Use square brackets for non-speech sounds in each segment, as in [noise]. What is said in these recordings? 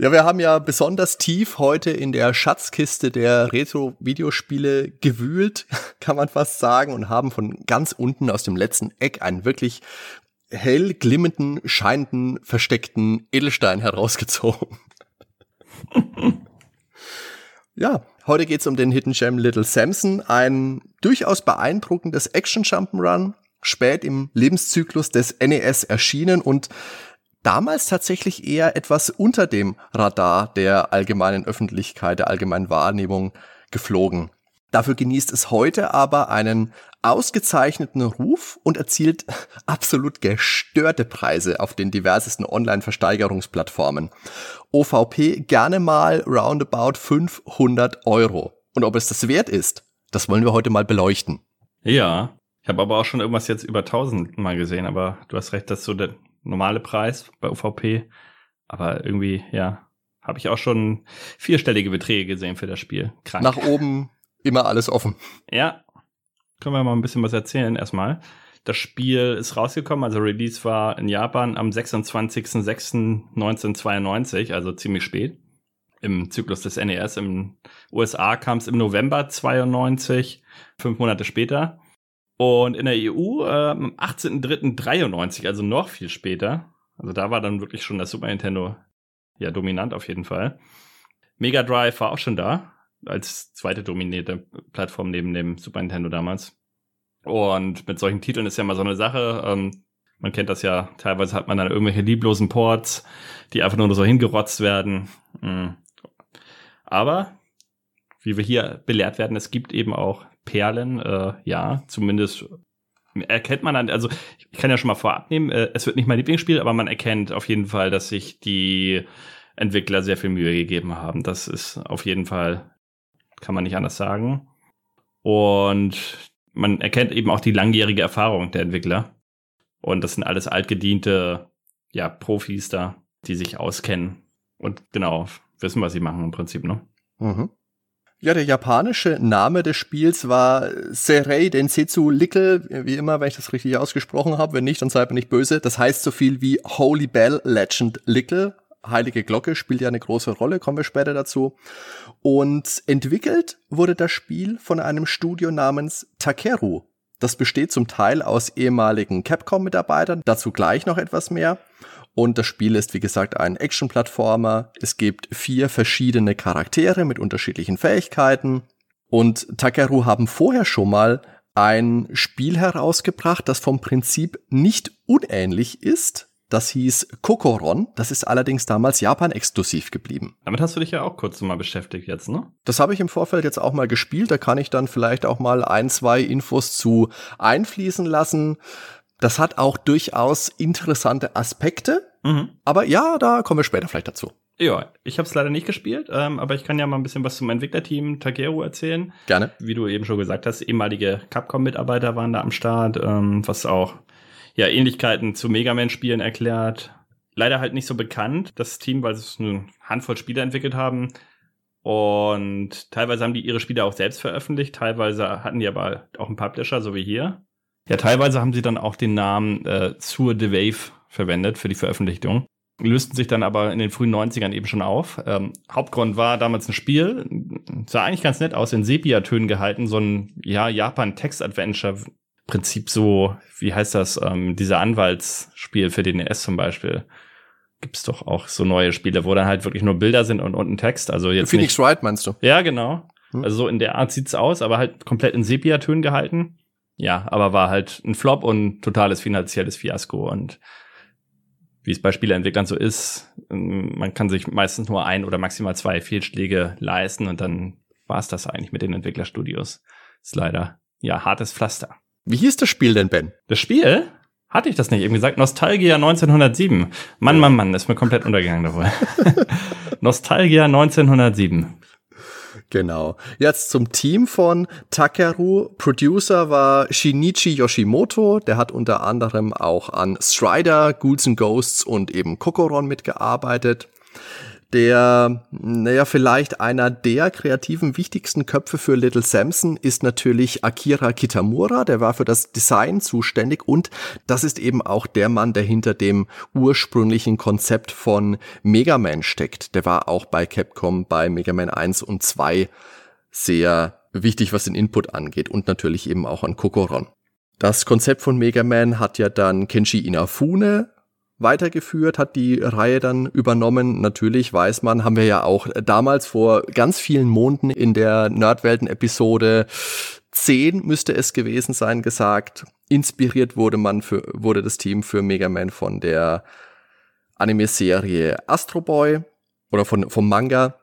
Ja, wir haben ja besonders tief heute in der Schatzkiste der Retro-Videospiele gewühlt, [laughs] kann man fast sagen, und haben von ganz unten aus dem letzten Eck einen wirklich hell glimmenden, scheinenden, versteckten Edelstein [laughs] herausgezogen. [laughs] ja, heute geht's um den Hidden Gem Little Samson, ein durchaus beeindruckendes Action Jump'n'Run, spät im Lebenszyklus des NES erschienen und damals tatsächlich eher etwas unter dem Radar der allgemeinen Öffentlichkeit, der allgemeinen Wahrnehmung geflogen. Dafür genießt es heute aber einen ausgezeichneten Ruf und erzielt [laughs] absolut gestörte Preise auf den diversesten Online-Versteigerungsplattformen. OVP gerne mal roundabout 500 Euro. Und ob es das wert ist, das wollen wir heute mal beleuchten. Ja, ich habe aber auch schon irgendwas jetzt über 1000 mal gesehen, aber du hast recht, dass so der normale Preis bei UVP. Aber irgendwie, ja, habe ich auch schon vierstellige Beträge gesehen für das Spiel. Krank. Nach oben immer alles offen. Ja. Können wir mal ein bisschen was erzählen erstmal. Das Spiel ist rausgekommen, also Release war in Japan am 26.06.1992, also ziemlich spät im Zyklus des NES. Im USA kam es im November 92, fünf Monate später. Und in der EU äh, am 18.03.93, also noch viel später. Also da war dann wirklich schon das Super Nintendo ja dominant auf jeden Fall. Mega Drive war auch schon da, als zweite dominierte Plattform neben dem Super Nintendo damals. Und mit solchen Titeln ist ja mal so eine Sache. Ähm, man kennt das ja, teilweise hat man dann irgendwelche lieblosen Ports, die einfach nur so hingerotzt werden. Mhm. Aber, wie wir hier belehrt werden, es gibt eben auch Perlen, äh, ja, zumindest erkennt man dann, also ich kann ja schon mal vorab nehmen, äh, es wird nicht mein Lieblingsspiel, aber man erkennt auf jeden Fall, dass sich die Entwickler sehr viel Mühe gegeben haben. Das ist auf jeden Fall, kann man nicht anders sagen. Und man erkennt eben auch die langjährige Erfahrung der Entwickler. Und das sind alles altgediente, ja, Profis da, die sich auskennen und genau wissen, was sie machen im Prinzip, ne? Mhm. Ja, der japanische Name des Spiels war Serei Densetsu Lickel, wie immer, wenn ich das richtig ausgesprochen habe. Wenn nicht, dann seid mir nicht böse. Das heißt so viel wie Holy Bell Legend Lickel. Heilige Glocke spielt ja eine große Rolle, kommen wir später dazu. Und entwickelt wurde das Spiel von einem Studio namens Takeru. Das besteht zum Teil aus ehemaligen Capcom-Mitarbeitern, dazu gleich noch etwas mehr. Und das Spiel ist, wie gesagt, ein Action-Plattformer. Es gibt vier verschiedene Charaktere mit unterschiedlichen Fähigkeiten. Und Takeru haben vorher schon mal ein Spiel herausgebracht, das vom Prinzip nicht unähnlich ist. Das hieß Kokoron. Das ist allerdings damals Japan-exklusiv geblieben. Damit hast du dich ja auch kurz mal beschäftigt jetzt, ne? Das habe ich im Vorfeld jetzt auch mal gespielt. Da kann ich dann vielleicht auch mal ein, zwei Infos zu einfließen lassen. Das hat auch durchaus interessante Aspekte. Mhm. Aber ja, da kommen wir später vielleicht dazu. Ja, ich habe es leider nicht gespielt, ähm, aber ich kann ja mal ein bisschen was zum Entwicklerteam Takeru erzählen. Gerne. Wie du eben schon gesagt hast, ehemalige Capcom-Mitarbeiter waren da am Start, ähm, was auch ja Ähnlichkeiten zu Mega Man-Spielen erklärt. Leider halt nicht so bekannt, das Team, weil sie eine Handvoll Spiele entwickelt haben. Und teilweise haben die ihre Spiele auch selbst veröffentlicht, teilweise hatten die aber auch einen Publisher, so wie hier. Ja, teilweise haben sie dann auch den Namen äh, Sur the Wave verwendet für die Veröffentlichung. Lösten sich dann aber in den frühen 90ern eben schon auf. Ähm, Hauptgrund war damals ein Spiel, sah eigentlich ganz nett aus, in Sepia-Tönen gehalten, so ein ja, Japan-Text-Adventure. Prinzip so, wie heißt das, ähm, dieser Anwaltsspiel für den NES zum Beispiel. Gibt's doch auch so neue Spiele, wo dann halt wirklich nur Bilder sind und unten Text. Also jetzt Phoenix nicht, Wright meinst du? Ja, genau. Hm. Also so in der Art sieht's aus, aber halt komplett in Sepia-Tönen gehalten. Ja, aber war halt ein Flop und totales finanzielles Fiasko und wie es bei Spieleentwicklern so ist, ähm, man kann sich meistens nur ein oder maximal zwei Fehlschläge leisten und dann war es das eigentlich mit den Entwicklerstudios. Ist leider ja hartes Pflaster. Wie hieß das Spiel denn, Ben? Das Spiel? Hatte ich das nicht eben gesagt? Nostalgia 1907. Mann, Mann, Mann, ist mir komplett untergegangen dabei. [laughs] Nostalgia 1907. Genau. Jetzt zum Team von Takeru. Producer war Shinichi Yoshimoto. Der hat unter anderem auch an Strider, Ghouls and Ghosts und eben Kokoron mitgearbeitet der, naja, vielleicht einer der kreativen wichtigsten Köpfe für Little Samson ist natürlich Akira Kitamura, der war für das Design zuständig und das ist eben auch der Mann, der hinter dem ursprünglichen Konzept von Mega Man steckt. Der war auch bei Capcom bei Mega Man 1 und 2 sehr wichtig, was den Input angeht und natürlich eben auch an Kokoron. Das Konzept von Mega Man hat ja dann Kenshi Inafune weitergeführt, hat die Reihe dann übernommen. Natürlich weiß man, haben wir ja auch damals vor ganz vielen Monaten in der Nerdwelten-Episode 10 müsste es gewesen sein gesagt. Inspiriert wurde man für, wurde das Team für Mega Man von der Anime-Serie Astro Boy oder von, vom Manga.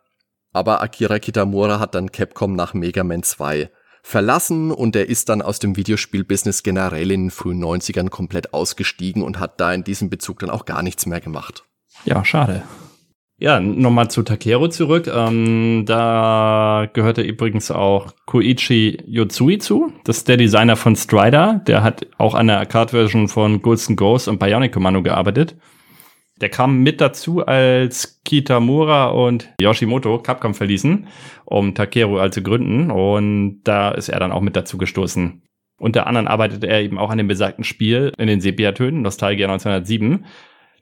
Aber Akira Kitamura hat dann Capcom nach Mega Man 2 verlassen und er ist dann aus dem Videospielbusiness generell in den frühen 90ern komplett ausgestiegen und hat da in diesem Bezug dann auch gar nichts mehr gemacht. Ja, schade. Ja, nochmal zu Takeru zurück. Ähm, da gehörte übrigens auch Koichi Yotsui zu. Das ist der Designer von Strider. Der hat auch an der Arcade-Version von Ghosts Ghost und Bionic Commando gearbeitet. Der kam mit dazu, als Kitamura und Yoshimoto Capcom verließen, um Takeru also gründen. Und da ist er dann auch mit dazu gestoßen. Unter anderem arbeitete er eben auch an dem besagten Spiel in den Sepia-Tönen, Nostalgia 1907.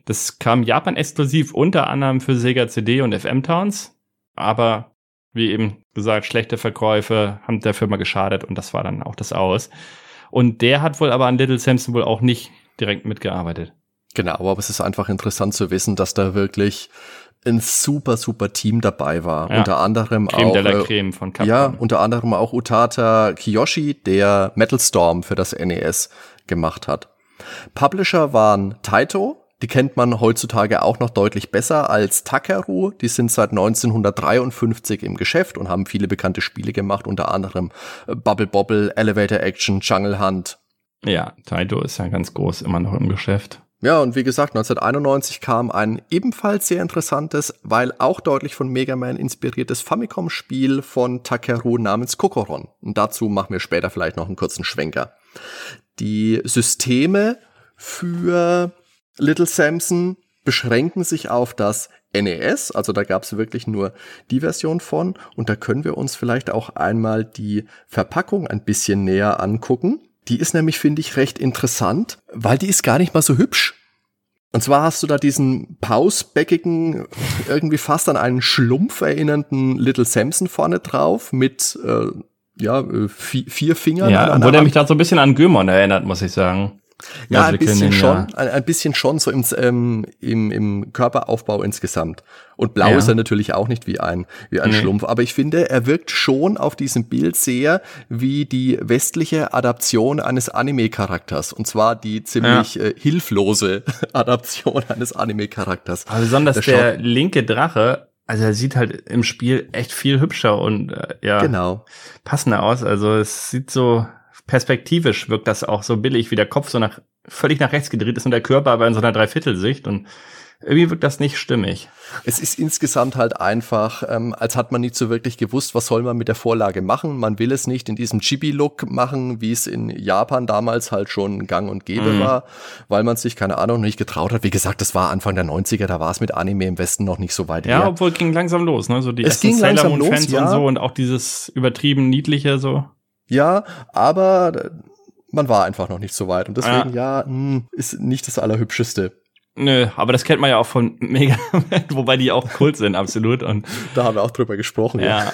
Das kam Japan exklusiv unter anderem für Sega CD und FM Towns. Aber wie eben gesagt, schlechte Verkäufe haben der Firma geschadet und das war dann auch das Aus. Und der hat wohl aber an Little Samson wohl auch nicht direkt mitgearbeitet. Genau, aber es ist einfach interessant zu wissen, dass da wirklich ein super, super Team dabei war. Ja. Unter anderem Creme auch. De la äh, Creme von Capcom. Ja, unter anderem auch Utata Kiyoshi, der Metal Storm für das NES gemacht hat. Publisher waren Taito, die kennt man heutzutage auch noch deutlich besser als Takeru. Die sind seit 1953 im Geschäft und haben viele bekannte Spiele gemacht, unter anderem äh, Bubble Bobble, Elevator Action, Jungle Hunt. Ja, Taito ist ja ganz groß immer noch im Geschäft. Ja, und wie gesagt, 1991 kam ein ebenfalls sehr interessantes, weil auch deutlich von Mega Man inspiriertes Famicom-Spiel von Takeru namens Kokoron. Und dazu machen wir später vielleicht noch einen kurzen Schwenker. Die Systeme für Little Samson beschränken sich auf das NES, also da gab es wirklich nur die Version von. Und da können wir uns vielleicht auch einmal die Verpackung ein bisschen näher angucken. Die ist nämlich, finde ich, recht interessant, weil die ist gar nicht mal so hübsch. Und zwar hast du da diesen pausbäckigen, irgendwie fast an einen Schlumpf erinnernden Little Samson vorne drauf mit äh, ja, äh, vier Fingern. Ja, wo der mich da so ein bisschen an Gömon erinnert, muss ich sagen. Ja, also ein bisschen schon, ja. ein, bisschen schon so im, ähm, im, im Körperaufbau insgesamt. Und blau ja. ist er natürlich auch nicht wie ein, wie ein nee. Schlumpf. Aber ich finde, er wirkt schon auf diesem Bild sehr wie die westliche Adaption eines Anime-Charakters. Und zwar die ziemlich ja. äh, hilflose [laughs] Adaption eines Anime-Charakters. Aber besonders der, der linke Drache also er sieht halt im Spiel echt viel hübscher und äh, ja genau. passender aus. Also es sieht so perspektivisch wirkt das auch so billig, wie der Kopf so nach völlig nach rechts gedreht ist und der Körper aber in so einer Dreiviertelsicht und irgendwie wirkt das nicht stimmig. Es ist insgesamt halt einfach, ähm, als hat man nicht so wirklich gewusst, was soll man mit der Vorlage machen. Man will es nicht in diesem Chibi-Look machen, wie es in Japan damals halt schon gang und gäbe mhm. war, weil man sich, keine Ahnung, nicht getraut hat. Wie gesagt, das war Anfang der 90er, da war es mit Anime im Westen noch nicht so weit Ja, her. obwohl es ging langsam los, ne? So die es ging Sailor langsam los, ja. und so und auch dieses übertrieben niedliche so. Ja, aber man war einfach noch nicht so weit. Und deswegen, ja, ja mh, hm, ist nicht das Allerhübscheste. Nö, aber das kennt man ja auch von [laughs] Mega Man, wobei die auch Kult sind, absolut. Und da haben wir auch drüber gesprochen. Ja,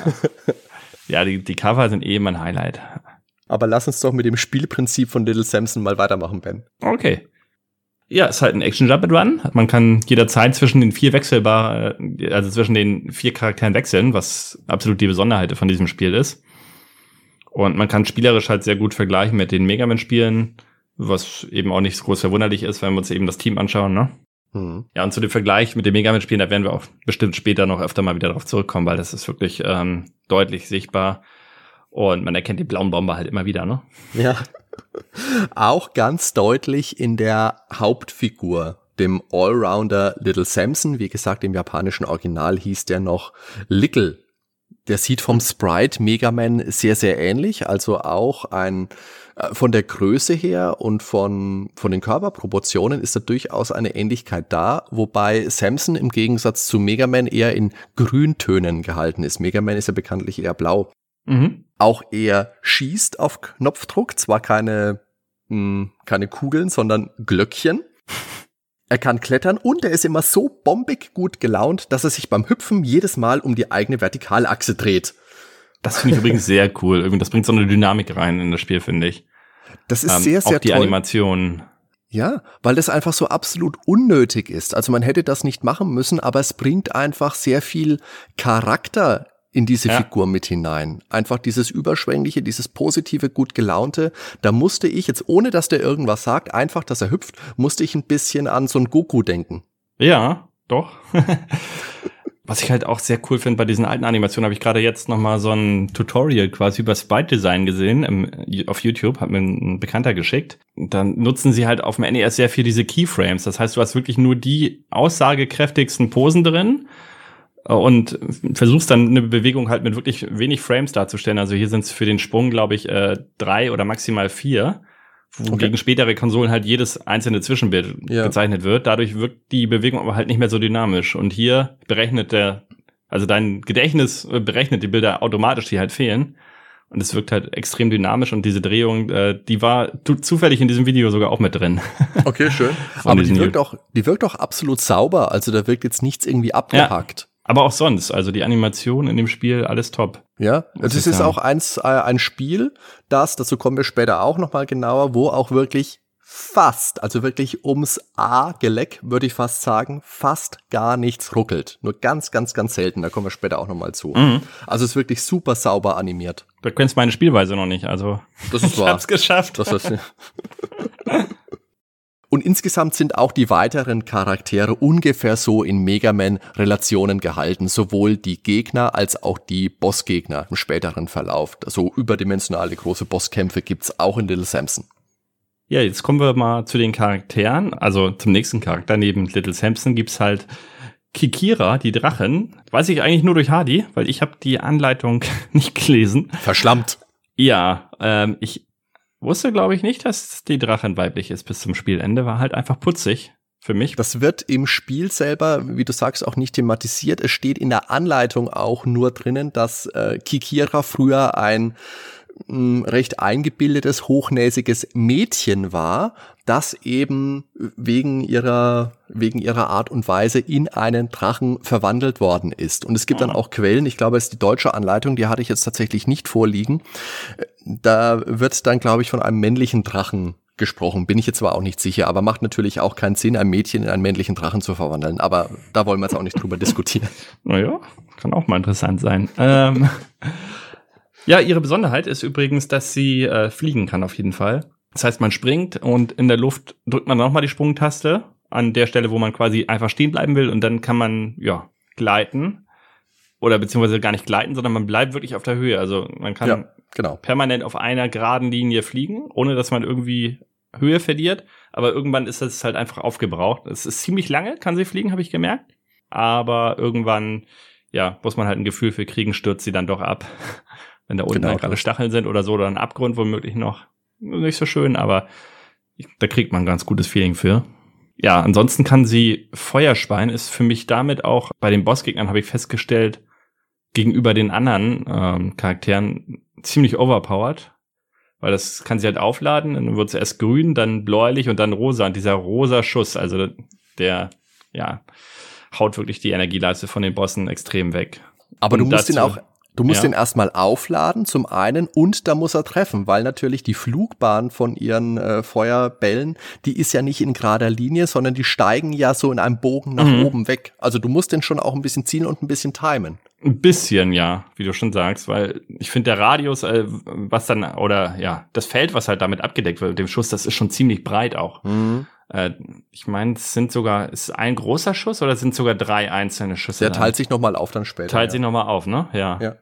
ja die, die Cover sind eh mein Highlight. Aber lass uns doch mit dem Spielprinzip von Little Samson mal weitermachen, Ben. Okay. Ja, ist halt ein Action Jump and Run. Man kann jederzeit zwischen den vier wechselbar, also zwischen den vier Charakteren wechseln, was absolut die Besonderheit von diesem Spiel ist. Und man kann spielerisch halt sehr gut vergleichen mit den Mega Man-Spielen, was eben auch nicht so groß verwunderlich ist, wenn wir uns eben das Team anschauen, ne? Mhm. Ja, und zu dem Vergleich mit den Mega Man-Spielen, da werden wir auch bestimmt später noch öfter mal wieder darauf zurückkommen, weil das ist wirklich ähm, deutlich sichtbar. Und man erkennt die blauen Bomber halt immer wieder, ne? Ja. [laughs] auch ganz deutlich in der Hauptfigur, dem Allrounder Little Samson. Wie gesagt, im japanischen Original hieß der noch Lickle der sieht vom Sprite Mega Man sehr, sehr ähnlich. Also auch ein äh, von der Größe her und von, von den Körperproportionen ist da durchaus eine Ähnlichkeit da, wobei Samson im Gegensatz zu Mega Man eher in Grüntönen gehalten ist. Mega Man ist ja bekanntlich eher blau. Mhm. Auch er schießt auf Knopfdruck, zwar keine, mh, hm, keine Kugeln, sondern Glöckchen. Er kann klettern und er ist immer so bombig gut gelaunt, dass er sich beim Hüpfen jedes Mal um die eigene Vertikalachse dreht. Das finde ich übrigens sehr cool. Das bringt so eine Dynamik rein in das Spiel, finde ich. Das ist ähm, sehr, sehr auch die toll. Animation. Ja, weil das einfach so absolut unnötig ist. Also man hätte das nicht machen müssen, aber es bringt einfach sehr viel Charakter in diese ja. Figur mit hinein. Einfach dieses überschwängliche, dieses positive, gut gelaunte. Da musste ich jetzt, ohne dass der irgendwas sagt, einfach, dass er hüpft, musste ich ein bisschen an so ein Goku denken. Ja, doch. [laughs] Was ich halt auch sehr cool finde bei diesen alten Animationen, habe ich gerade jetzt noch mal so ein Tutorial quasi über Sprite Design gesehen im, auf YouTube, hat mir ein Bekannter geschickt. Dann nutzen sie halt auf dem NES sehr viel diese Keyframes. Das heißt, du hast wirklich nur die aussagekräftigsten Posen drin und versuchst dann eine Bewegung halt mit wirklich wenig Frames darzustellen. Also hier sind es für den Sprung, glaube ich, äh, drei oder maximal vier, wogegen okay. spätere Konsolen halt jedes einzelne Zwischenbild ja. gezeichnet wird. Dadurch wirkt die Bewegung aber halt nicht mehr so dynamisch. Und hier berechnet der, also dein Gedächtnis berechnet die Bilder automatisch, die halt fehlen. Und es wirkt halt extrem dynamisch und diese Drehung, äh, die war zufällig in diesem Video sogar auch mit drin. Okay, schön. [laughs] Aber die wirkt auch, die wirkt auch absolut sauber. Also da wirkt jetzt nichts irgendwie abgehackt. Ja. Aber auch sonst, also die Animation in dem Spiel, alles top. Ja, das ist sagen. auch eins, äh, ein Spiel, das, dazu kommen wir später auch nochmal genauer, wo auch wirklich fast, also wirklich ums A-Geleck, würde ich fast sagen, fast gar nichts ruckelt. Nur ganz, ganz, ganz selten, da kommen wir später auch nochmal zu. Mhm. Also es ist wirklich super sauber animiert. Du kennst meine Spielweise noch nicht, also das ist [laughs] wahr. ich hab's geschafft. Das ist, [laughs] Und insgesamt sind auch die weiteren Charaktere ungefähr so in Mega Man Relationen gehalten, sowohl die Gegner als auch die Bossgegner im späteren Verlauf. So überdimensionale große Bosskämpfe gibt's auch in Little Samson. Ja, jetzt kommen wir mal zu den Charakteren. Also zum nächsten Charakter. Neben Little Samson gibt's halt Kikira, die Drachen. Weiß ich eigentlich nur durch Hardy, weil ich habe die Anleitung [laughs] nicht gelesen. Verschlammt. Ja, ähm, ich wusste, glaube ich, nicht, dass die Drachin weiblich ist bis zum Spielende. War halt einfach putzig für mich. Das wird im Spiel selber, wie du sagst, auch nicht thematisiert. Es steht in der Anleitung auch nur drinnen, dass äh, Kikira früher ein recht eingebildetes, hochnäsiges Mädchen war, das eben wegen ihrer, wegen ihrer Art und Weise in einen Drachen verwandelt worden ist. Und es gibt dann ah. auch Quellen, ich glaube, es ist die deutsche Anleitung, die hatte ich jetzt tatsächlich nicht vorliegen. Da wird dann, glaube ich, von einem männlichen Drachen gesprochen. Bin ich jetzt zwar auch nicht sicher, aber macht natürlich auch keinen Sinn, ein Mädchen in einen männlichen Drachen zu verwandeln. Aber da wollen wir jetzt auch nicht drüber [laughs] diskutieren. Naja, kann auch mal interessant sein. Ähm, ja, ihre Besonderheit ist übrigens, dass sie äh, fliegen kann auf jeden Fall. Das heißt, man springt und in der Luft drückt man nochmal die Sprungtaste an der Stelle, wo man quasi einfach stehen bleiben will und dann kann man, ja, gleiten. Oder beziehungsweise gar nicht gleiten, sondern man bleibt wirklich auf der Höhe. Also man kann ja, genau. permanent auf einer geraden Linie fliegen, ohne dass man irgendwie Höhe verliert. Aber irgendwann ist das halt einfach aufgebraucht. Es ist ziemlich lange, kann sie fliegen, habe ich gemerkt. Aber irgendwann, ja, muss man halt ein Gefühl für kriegen, stürzt sie dann doch ab. Wenn da unten genau. gerade Stacheln sind oder so, oder ein Abgrund womöglich noch nicht so schön, aber da kriegt man ein ganz gutes Feeling für. Ja, ansonsten kann sie Feuerspeien, ist für mich damit auch bei den Bossgegnern, habe ich festgestellt, gegenüber den anderen ähm, Charakteren ziemlich overpowered. Weil das kann sie halt aufladen, dann wird es erst grün, dann bläulich und dann rosa. Und dieser rosa Schuss, also der, ja, haut wirklich die Energieleiste von den Bossen extrem weg. Aber und du musst ihn auch Du musst ja. den erstmal aufladen, zum einen, und da muss er treffen, weil natürlich die Flugbahn von ihren äh, Feuerbällen, die ist ja nicht in gerader Linie, sondern die steigen ja so in einem Bogen nach mhm. oben weg. Also du musst den schon auch ein bisschen zielen und ein bisschen timen. Ein bisschen, ja, wie du schon sagst, weil ich finde, der Radius, äh, was dann, oder ja, das Feld, was halt damit abgedeckt wird mit dem Schuss, das ist schon ziemlich breit auch. Mhm. Äh, ich meine, es sind sogar, ist ein großer Schuss oder sind sogar drei einzelne Schüsse? Der teilt sich nochmal auf dann später. Teilt ja. sich nochmal auf, ne? Ja. ja.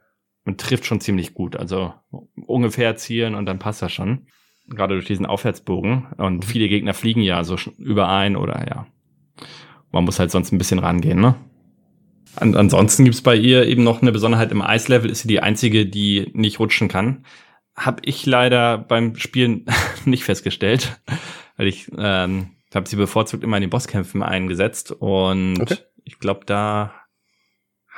Und trifft schon ziemlich gut. Also ungefähr zielen und dann passt das schon. Gerade durch diesen Aufwärtsbogen. Und viele Gegner fliegen ja so überein oder ja. Man muss halt sonst ein bisschen rangehen, ne? An ansonsten gibt's bei ihr eben noch eine Besonderheit im Eislevel, ist sie die einzige, die nicht rutschen kann. Hab ich leider beim Spielen [laughs] nicht festgestellt, weil ich ähm, habe sie bevorzugt immer in den Bosskämpfen eingesetzt und okay. ich glaube, da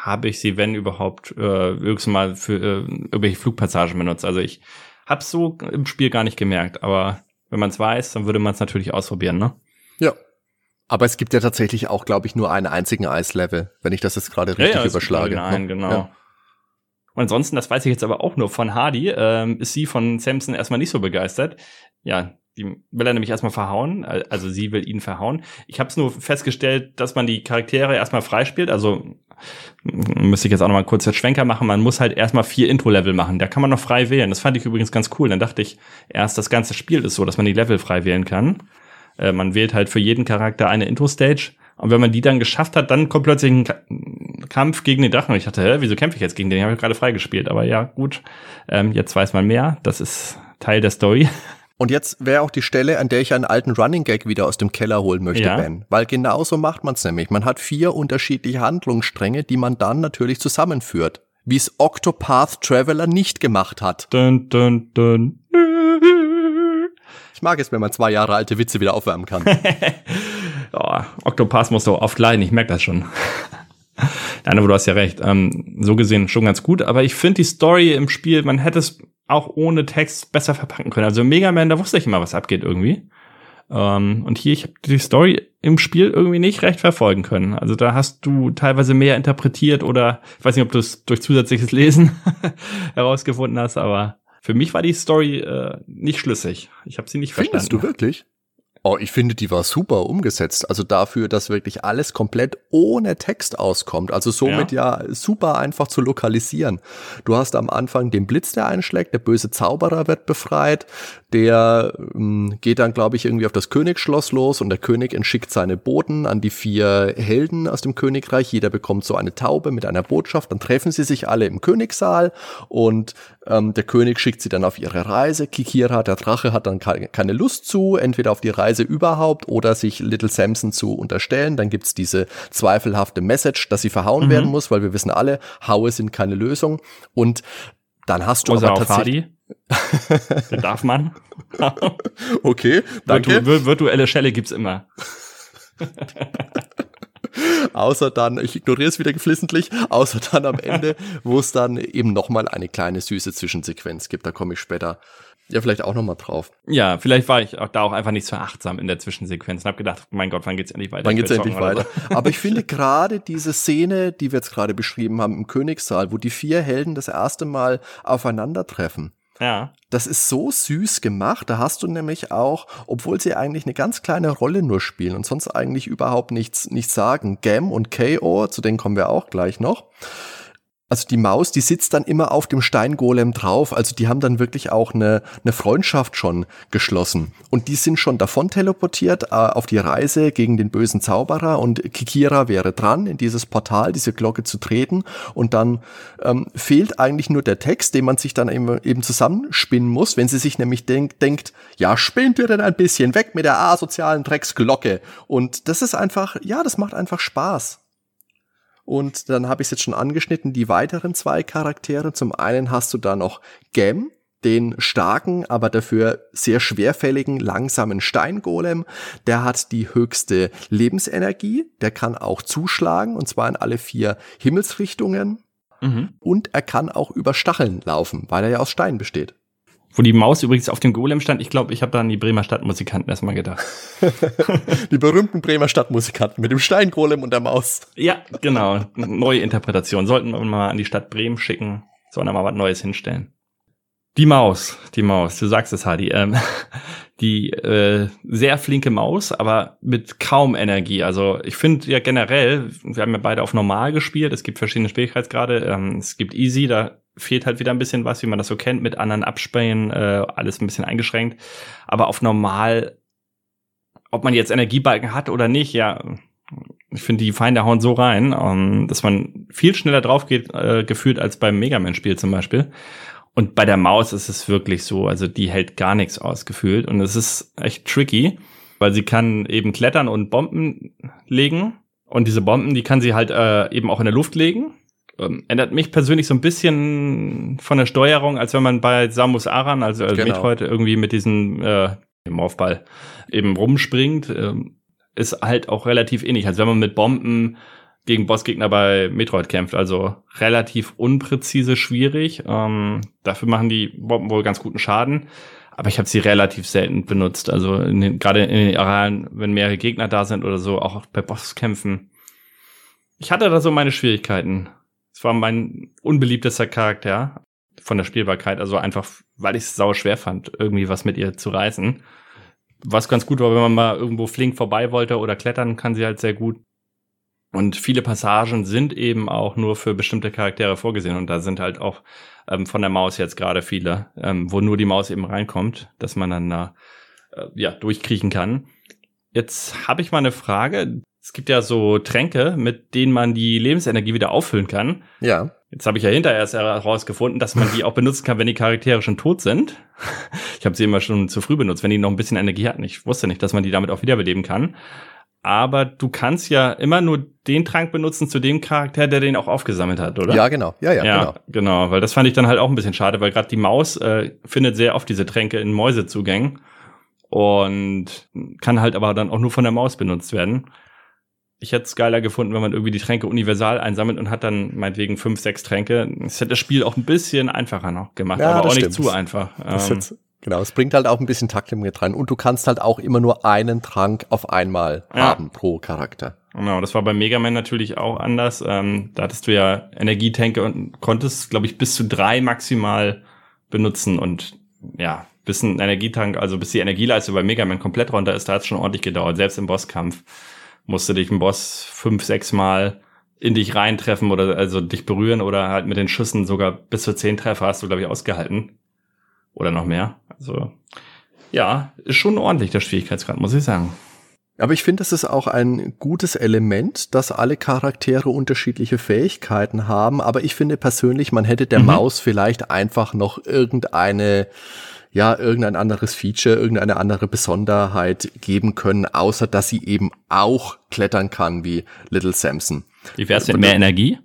habe ich sie, wenn überhaupt, äh, höchstens mal für äh, irgendwelche Flugpassagen benutzt. Also ich habe so im Spiel gar nicht gemerkt, aber wenn man es weiß, dann würde man es natürlich ausprobieren, ne? Ja. Aber es gibt ja tatsächlich auch, glaube ich, nur einen einzigen Eislevel, wenn ich das jetzt gerade richtig ja, ja, überschlage. Nein, ne? genau. Ja. Und ansonsten, das weiß ich jetzt aber auch nur von Hardy, ähm, ist sie von Samson erstmal nicht so begeistert. Ja, die will er nämlich erstmal verhauen, also sie will ihn verhauen. Ich habe es nur festgestellt, dass man die Charaktere erstmal freispielt, also müsste ich jetzt auch noch mal kurz den Schwenker machen, man muss halt erstmal vier Intro-Level machen, da kann man noch frei wählen. Das fand ich übrigens ganz cool. Dann dachte ich, erst das ganze Spiel ist so, dass man die Level frei wählen kann. Äh, man wählt halt für jeden Charakter eine Intro-Stage und wenn man die dann geschafft hat, dann kommt plötzlich ein Kampf gegen den Drachen. Und ich dachte, hä, wieso kämpfe ich jetzt gegen den? Den habe ich gerade freigespielt. Aber ja, gut, ähm, jetzt weiß man mehr. Das ist Teil der Story. [laughs] Und jetzt wäre auch die Stelle, an der ich einen alten Running Gag wieder aus dem Keller holen möchte, ja. Ben. Weil genauso macht man es nämlich. Man hat vier unterschiedliche Handlungsstränge, die man dann natürlich zusammenführt. Wie es Octopath Traveler nicht gemacht hat. Dun, dun, dun. Ich mag es, wenn man zwei Jahre alte Witze wieder aufwärmen kann. [laughs] oh, Octopath muss doch oft leiden, ich merke das schon. [laughs] Nein, aber du hast ja recht. Ähm, so gesehen schon ganz gut. Aber ich finde die Story im Spiel, man hätte es auch ohne Text besser verpacken können. Also Mega Man, da wusste ich immer, was abgeht irgendwie. Ähm, und hier, ich habe die Story im Spiel irgendwie nicht recht verfolgen können. Also da hast du teilweise mehr interpretiert oder ich weiß nicht, ob du es durch zusätzliches Lesen [laughs] herausgefunden hast, aber für mich war die Story äh, nicht schlüssig. Ich habe sie nicht Findest verstanden. Findest du wirklich? Oh, ich finde, die war super umgesetzt. Also dafür, dass wirklich alles komplett ohne Text auskommt. Also somit ja. ja, super einfach zu lokalisieren. Du hast am Anfang den Blitz, der einschlägt, der böse Zauberer wird befreit, der ähm, geht dann, glaube ich, irgendwie auf das Königsschloss los und der König entschickt seine Boten an die vier Helden aus dem Königreich. Jeder bekommt so eine Taube mit einer Botschaft. Dann treffen sie sich alle im Königssaal und ähm, der König schickt sie dann auf ihre Reise. Kikira, der Drache, hat dann keine Lust zu, entweder auf die Reise überhaupt oder sich Little Samson zu unterstellen. Dann gibt's diese zweifelhafte Message, dass sie verhauen mhm. werden muss, weil wir wissen alle, Haue sind keine Lösung. Und dann hast du aber tatsächlich... [laughs] darf man. okay, [laughs] danke. Virtu virtuelle Schelle gibt's immer. [laughs] außer dann, ich ignoriere es wieder geflissentlich, außer dann am Ende, [laughs] wo es dann eben nochmal eine kleine süße Zwischensequenz gibt. Da komme ich später ja vielleicht auch nochmal drauf. Ja, vielleicht war ich auch da auch einfach nicht so achtsam in der Zwischensequenz und habe gedacht, mein Gott, wann geht's endlich weiter? Wann geht's endlich weiter? Aber ich finde [laughs] gerade diese Szene, die wir jetzt gerade beschrieben haben im Königssaal, wo die vier Helden das erste Mal aufeinandertreffen, ja. Das ist so süß gemacht. Da hast du nämlich auch, obwohl sie eigentlich eine ganz kleine Rolle nur spielen und sonst eigentlich überhaupt nichts, nichts sagen, Gam und KO, zu denen kommen wir auch gleich noch also die Maus, die sitzt dann immer auf dem Steingolem drauf. Also die haben dann wirklich auch eine, eine Freundschaft schon geschlossen. Und die sind schon davon teleportiert äh, auf die Reise gegen den bösen Zauberer. Und Kikira wäre dran, in dieses Portal, diese Glocke zu treten. Und dann ähm, fehlt eigentlich nur der Text, den man sich dann eben, eben zusammenspinnen muss, wenn sie sich nämlich denk, denkt, ja, spinnt ihr denn ein bisschen weg mit der asozialen Drecksglocke. Und das ist einfach, ja, das macht einfach Spaß. Und dann habe ich es jetzt schon angeschnitten, die weiteren zwei Charaktere. Zum einen hast du da noch Gem, den starken, aber dafür sehr schwerfälligen, langsamen Steingolem. Der hat die höchste Lebensenergie. Der kann auch zuschlagen, und zwar in alle vier Himmelsrichtungen. Mhm. Und er kann auch über Stacheln laufen, weil er ja aus Stein besteht. Wo die Maus übrigens auf dem Golem stand, ich glaube, ich habe da an die Bremer Stadtmusikanten erstmal gedacht. [laughs] die berühmten Bremer Stadtmusikanten mit dem Steingolem und der Maus. Ja, genau. Neue Interpretation. Sollten wir mal an die Stadt Bremen schicken, sollen da mal was Neues hinstellen. Die Maus, die Maus, du sagst es, Hadi. Ähm, [laughs] die äh, sehr flinke Maus, aber mit kaum Energie. Also ich finde ja generell, wir haben ja beide auf normal gespielt, es gibt verschiedene Schwierigkeitsgrade, ähm, es gibt easy, da fehlt halt wieder ein bisschen was, wie man das so kennt, mit anderen Abspähen, äh, alles ein bisschen eingeschränkt. Aber auf normal, ob man jetzt Energiebalken hat oder nicht, ja, ich finde, die Feinde hauen so rein, um, ähm, dass man viel schneller drauf geht, äh, gefühlt als beim Mega Man-Spiel zum Beispiel. Und bei der Maus ist es wirklich so, also die hält gar nichts aus, gefühlt. Und es ist echt tricky, weil sie kann eben klettern und Bomben legen Und diese Bomben, die kann sie halt äh, eben auch in der Luft legen. Ähm, ändert mich persönlich so ein bisschen von der Steuerung, als wenn man bei Samus Aran, also genau. Metroid, irgendwie mit diesem äh, Morphball eben rumspringt. Ähm, ist halt auch relativ ähnlich, als wenn man mit Bomben gegen Bossgegner bei Metroid kämpft. Also relativ unpräzise, schwierig. Ähm, dafür machen die Bomben wohl ganz guten Schaden. Aber ich habe sie relativ selten benutzt. Also gerade in den Arealen, wenn mehrere Gegner da sind oder so, auch bei Bosskämpfen. Ich hatte da so meine Schwierigkeiten. Es war mein unbeliebtester Charakter von der Spielbarkeit. Also einfach, weil ich es sau schwer fand, irgendwie was mit ihr zu reißen. Was ganz gut war, wenn man mal irgendwo flink vorbei wollte oder klettern, kann sie halt sehr gut. Und viele Passagen sind eben auch nur für bestimmte Charaktere vorgesehen. Und da sind halt auch ähm, von der Maus jetzt gerade viele, ähm, wo nur die Maus eben reinkommt, dass man dann da äh, ja durchkriechen kann. Jetzt habe ich mal eine Frage. Es gibt ja so Tränke, mit denen man die Lebensenergie wieder auffüllen kann. Ja. Jetzt habe ich ja hinterher erst herausgefunden, dass man die auch benutzen kann, wenn die Charaktere schon tot sind. [laughs] Ich habe sie immer schon zu früh benutzt, wenn die noch ein bisschen Energie hatten. Ich wusste nicht, dass man die damit auch wiederbeleben kann aber du kannst ja immer nur den Trank benutzen zu dem Charakter, der den auch aufgesammelt hat, oder? Ja, genau. Ja, ja, ja genau. Genau, weil das fand ich dann halt auch ein bisschen schade, weil gerade die Maus äh, findet sehr oft diese Tränke in Mäusezugängen und kann halt aber dann auch nur von der Maus benutzt werden. Ich hätte es geiler gefunden, wenn man irgendwie die Tränke universal einsammelt und hat dann meinetwegen fünf, sechs Tränke. Das hätte das Spiel auch ein bisschen einfacher noch gemacht, ja, aber auch stimmt. nicht zu einfach. Ähm, Genau, es bringt halt auch ein bisschen Taktlimit rein. Und du kannst halt auch immer nur einen Trank auf einmal ja. haben pro Charakter. Genau, das war bei Mega Man natürlich auch anders. Ähm, da hattest du ja Energietanke und konntest, glaube ich, bis zu drei maximal benutzen. Und ja, bis ein Energietank, also bis die Energieleiste bei Mega Man komplett runter ist, da hat es schon ordentlich gedauert. Selbst im Bosskampf musste dich ein Boss fünf, sechs Mal in dich reintreffen oder also dich berühren oder halt mit den Schüssen sogar bis zu zehn Treffer hast du, glaube ich, ausgehalten. Oder noch mehr. Also ja, ist schon ordentlich der Schwierigkeitsgrad, muss ich sagen. Aber ich finde, es ist auch ein gutes Element, dass alle Charaktere unterschiedliche Fähigkeiten haben. Aber ich finde persönlich, man hätte der mhm. Maus vielleicht einfach noch irgendeine, ja, irgendein anderes Feature, irgendeine andere Besonderheit geben können, außer dass sie eben auch klettern kann wie Little Samson. Wie wär's mit mehr Energie?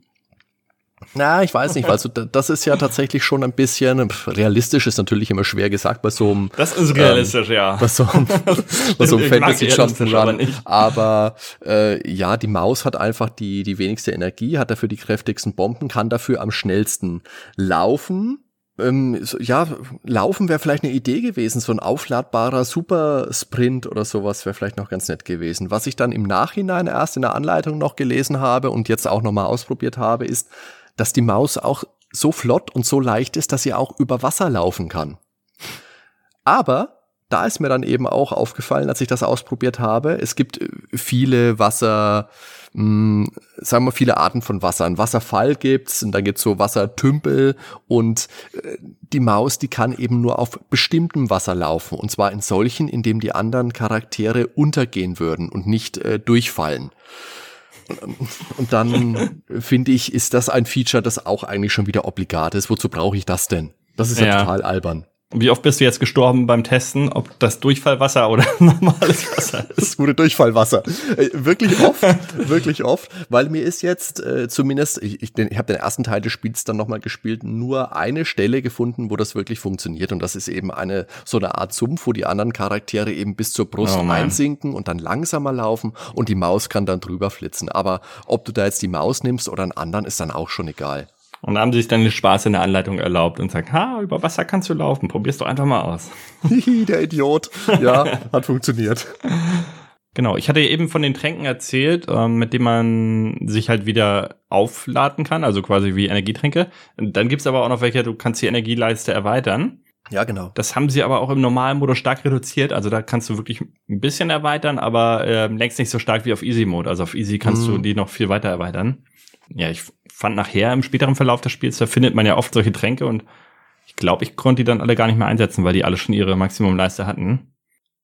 Na, ich weiß nicht, also das ist ja tatsächlich schon ein bisschen realistisch ist natürlich immer schwer gesagt bei so einem. Das ist realistisch, ähm, ja. Bei so einem, [laughs] bei so einem Fantasy Jump'n'Run. Aber äh, ja, die Maus hat einfach die die wenigste Energie, hat dafür die kräftigsten Bomben, kann dafür am schnellsten laufen. Ähm, so, ja, laufen wäre vielleicht eine Idee gewesen, so ein aufladbarer Super Sprint oder sowas wäre vielleicht noch ganz nett gewesen. Was ich dann im Nachhinein erst in der Anleitung noch gelesen habe und jetzt auch nochmal ausprobiert habe, ist, dass die Maus auch so flott und so leicht ist, dass sie auch über Wasser laufen kann. Aber da ist mir dann eben auch aufgefallen, als ich das ausprobiert habe, es gibt äh, viele Wasser, mh, hm, sagen wir viele Arten von Wasser. Ein Wasserfall gibt's und dann gibt's so Wassertümpel und äh, die Maus, die kann eben nur auf bestimmtem Wasser laufen und zwar in solchen, in dem die anderen Charaktere untergehen würden und nicht äh, durchfallen. Und dann finde ich, ist das ein Feature, das auch eigentlich schon wieder obligat ist. Wozu brauche ich das denn? Das ist ja, ja total albern. Wie oft bist du jetzt gestorben beim Testen, ob das Durchfallwasser oder [laughs] normales Wasser ist? Das gute Durchfallwasser. Äh, wirklich oft, [laughs] wirklich oft, weil mir ist jetzt äh, zumindest, ich, ich, ich habe den ersten Teil des Spiels dann nochmal gespielt, nur eine Stelle gefunden, wo das wirklich funktioniert und das ist eben eine so eine Art Sumpf, wo die anderen Charaktere eben bis zur Brust oh einsinken und dann langsamer laufen und die Maus kann dann drüber flitzen. Aber ob du da jetzt die Maus nimmst oder einen anderen, ist dann auch schon egal. Und da haben sie sich dann den Spaß in der Anleitung erlaubt und sagen, ha, über Wasser kannst du laufen, probier's doch einfach mal aus. der Idiot. Ja, [laughs] hat funktioniert. Genau, ich hatte eben von den Tränken erzählt, ähm, mit denen man sich halt wieder aufladen kann, also quasi wie Energietränke. Und dann gibt's aber auch noch welche, du kannst die Energieleiste erweitern. Ja, genau. Das haben sie aber auch im normalen Modus stark reduziert. Also da kannst du wirklich ein bisschen erweitern, aber äh, längst nicht so stark wie auf Easy Mode. Also auf Easy kannst mm. du die noch viel weiter erweitern. Ja, ich fand nachher im späteren Verlauf des Spiels, da findet man ja oft solche Tränke und ich glaube, ich konnte die dann alle gar nicht mehr einsetzen, weil die alle schon ihre Maximumleiste hatten.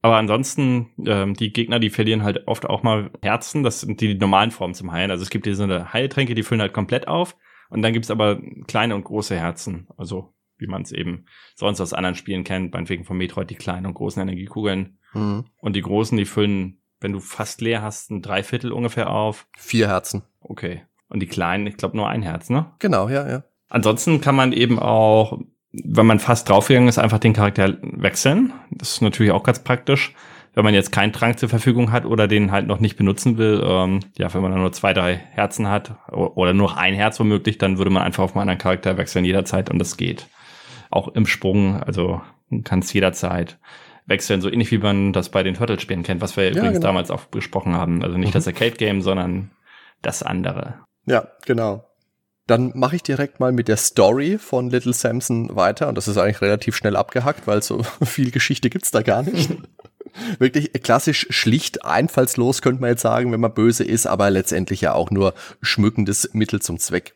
Aber ansonsten, ähm, die Gegner, die verlieren halt oft auch mal Herzen. Das sind die normalen Formen zum Heilen. Also es gibt diese Heiltränke, die füllen halt komplett auf. Und dann gibt's aber kleine und große Herzen. Also wie man es eben sonst aus anderen Spielen kennt, meinetwegen von Metroid die kleinen und großen Energiekugeln. Mhm. Und die großen, die füllen wenn du fast leer hast, ein Dreiviertel ungefähr auf. Vier Herzen. Okay. Und die kleinen, ich glaube nur ein Herz, ne? Genau, ja, ja. Ansonsten kann man eben auch, wenn man fast draufgegangen ist, einfach den Charakter wechseln. Das ist natürlich auch ganz praktisch. Wenn man jetzt keinen Trank zur Verfügung hat oder den halt noch nicht benutzen will, ähm, ja, wenn man dann nur zwei, drei Herzen hat oder nur ein Herz womöglich, dann würde man einfach auf einen anderen Charakter wechseln jederzeit und das geht. Auch im Sprung, also kann es jederzeit wechseln, so ähnlich wie man das bei den Turtle-Spielen kennt, was wir ja, übrigens genau. damals auch besprochen haben. Also nicht mhm. das Arcade-Game, sondern das andere. Ja, genau. Dann mache ich direkt mal mit der Story von Little Samson weiter. Und das ist eigentlich relativ schnell abgehackt, weil so [laughs] viel Geschichte gibt's da gar nicht. [laughs] Wirklich klassisch schlicht, einfallslos könnte man jetzt sagen, wenn man böse ist, aber letztendlich ja auch nur schmückendes Mittel zum Zweck.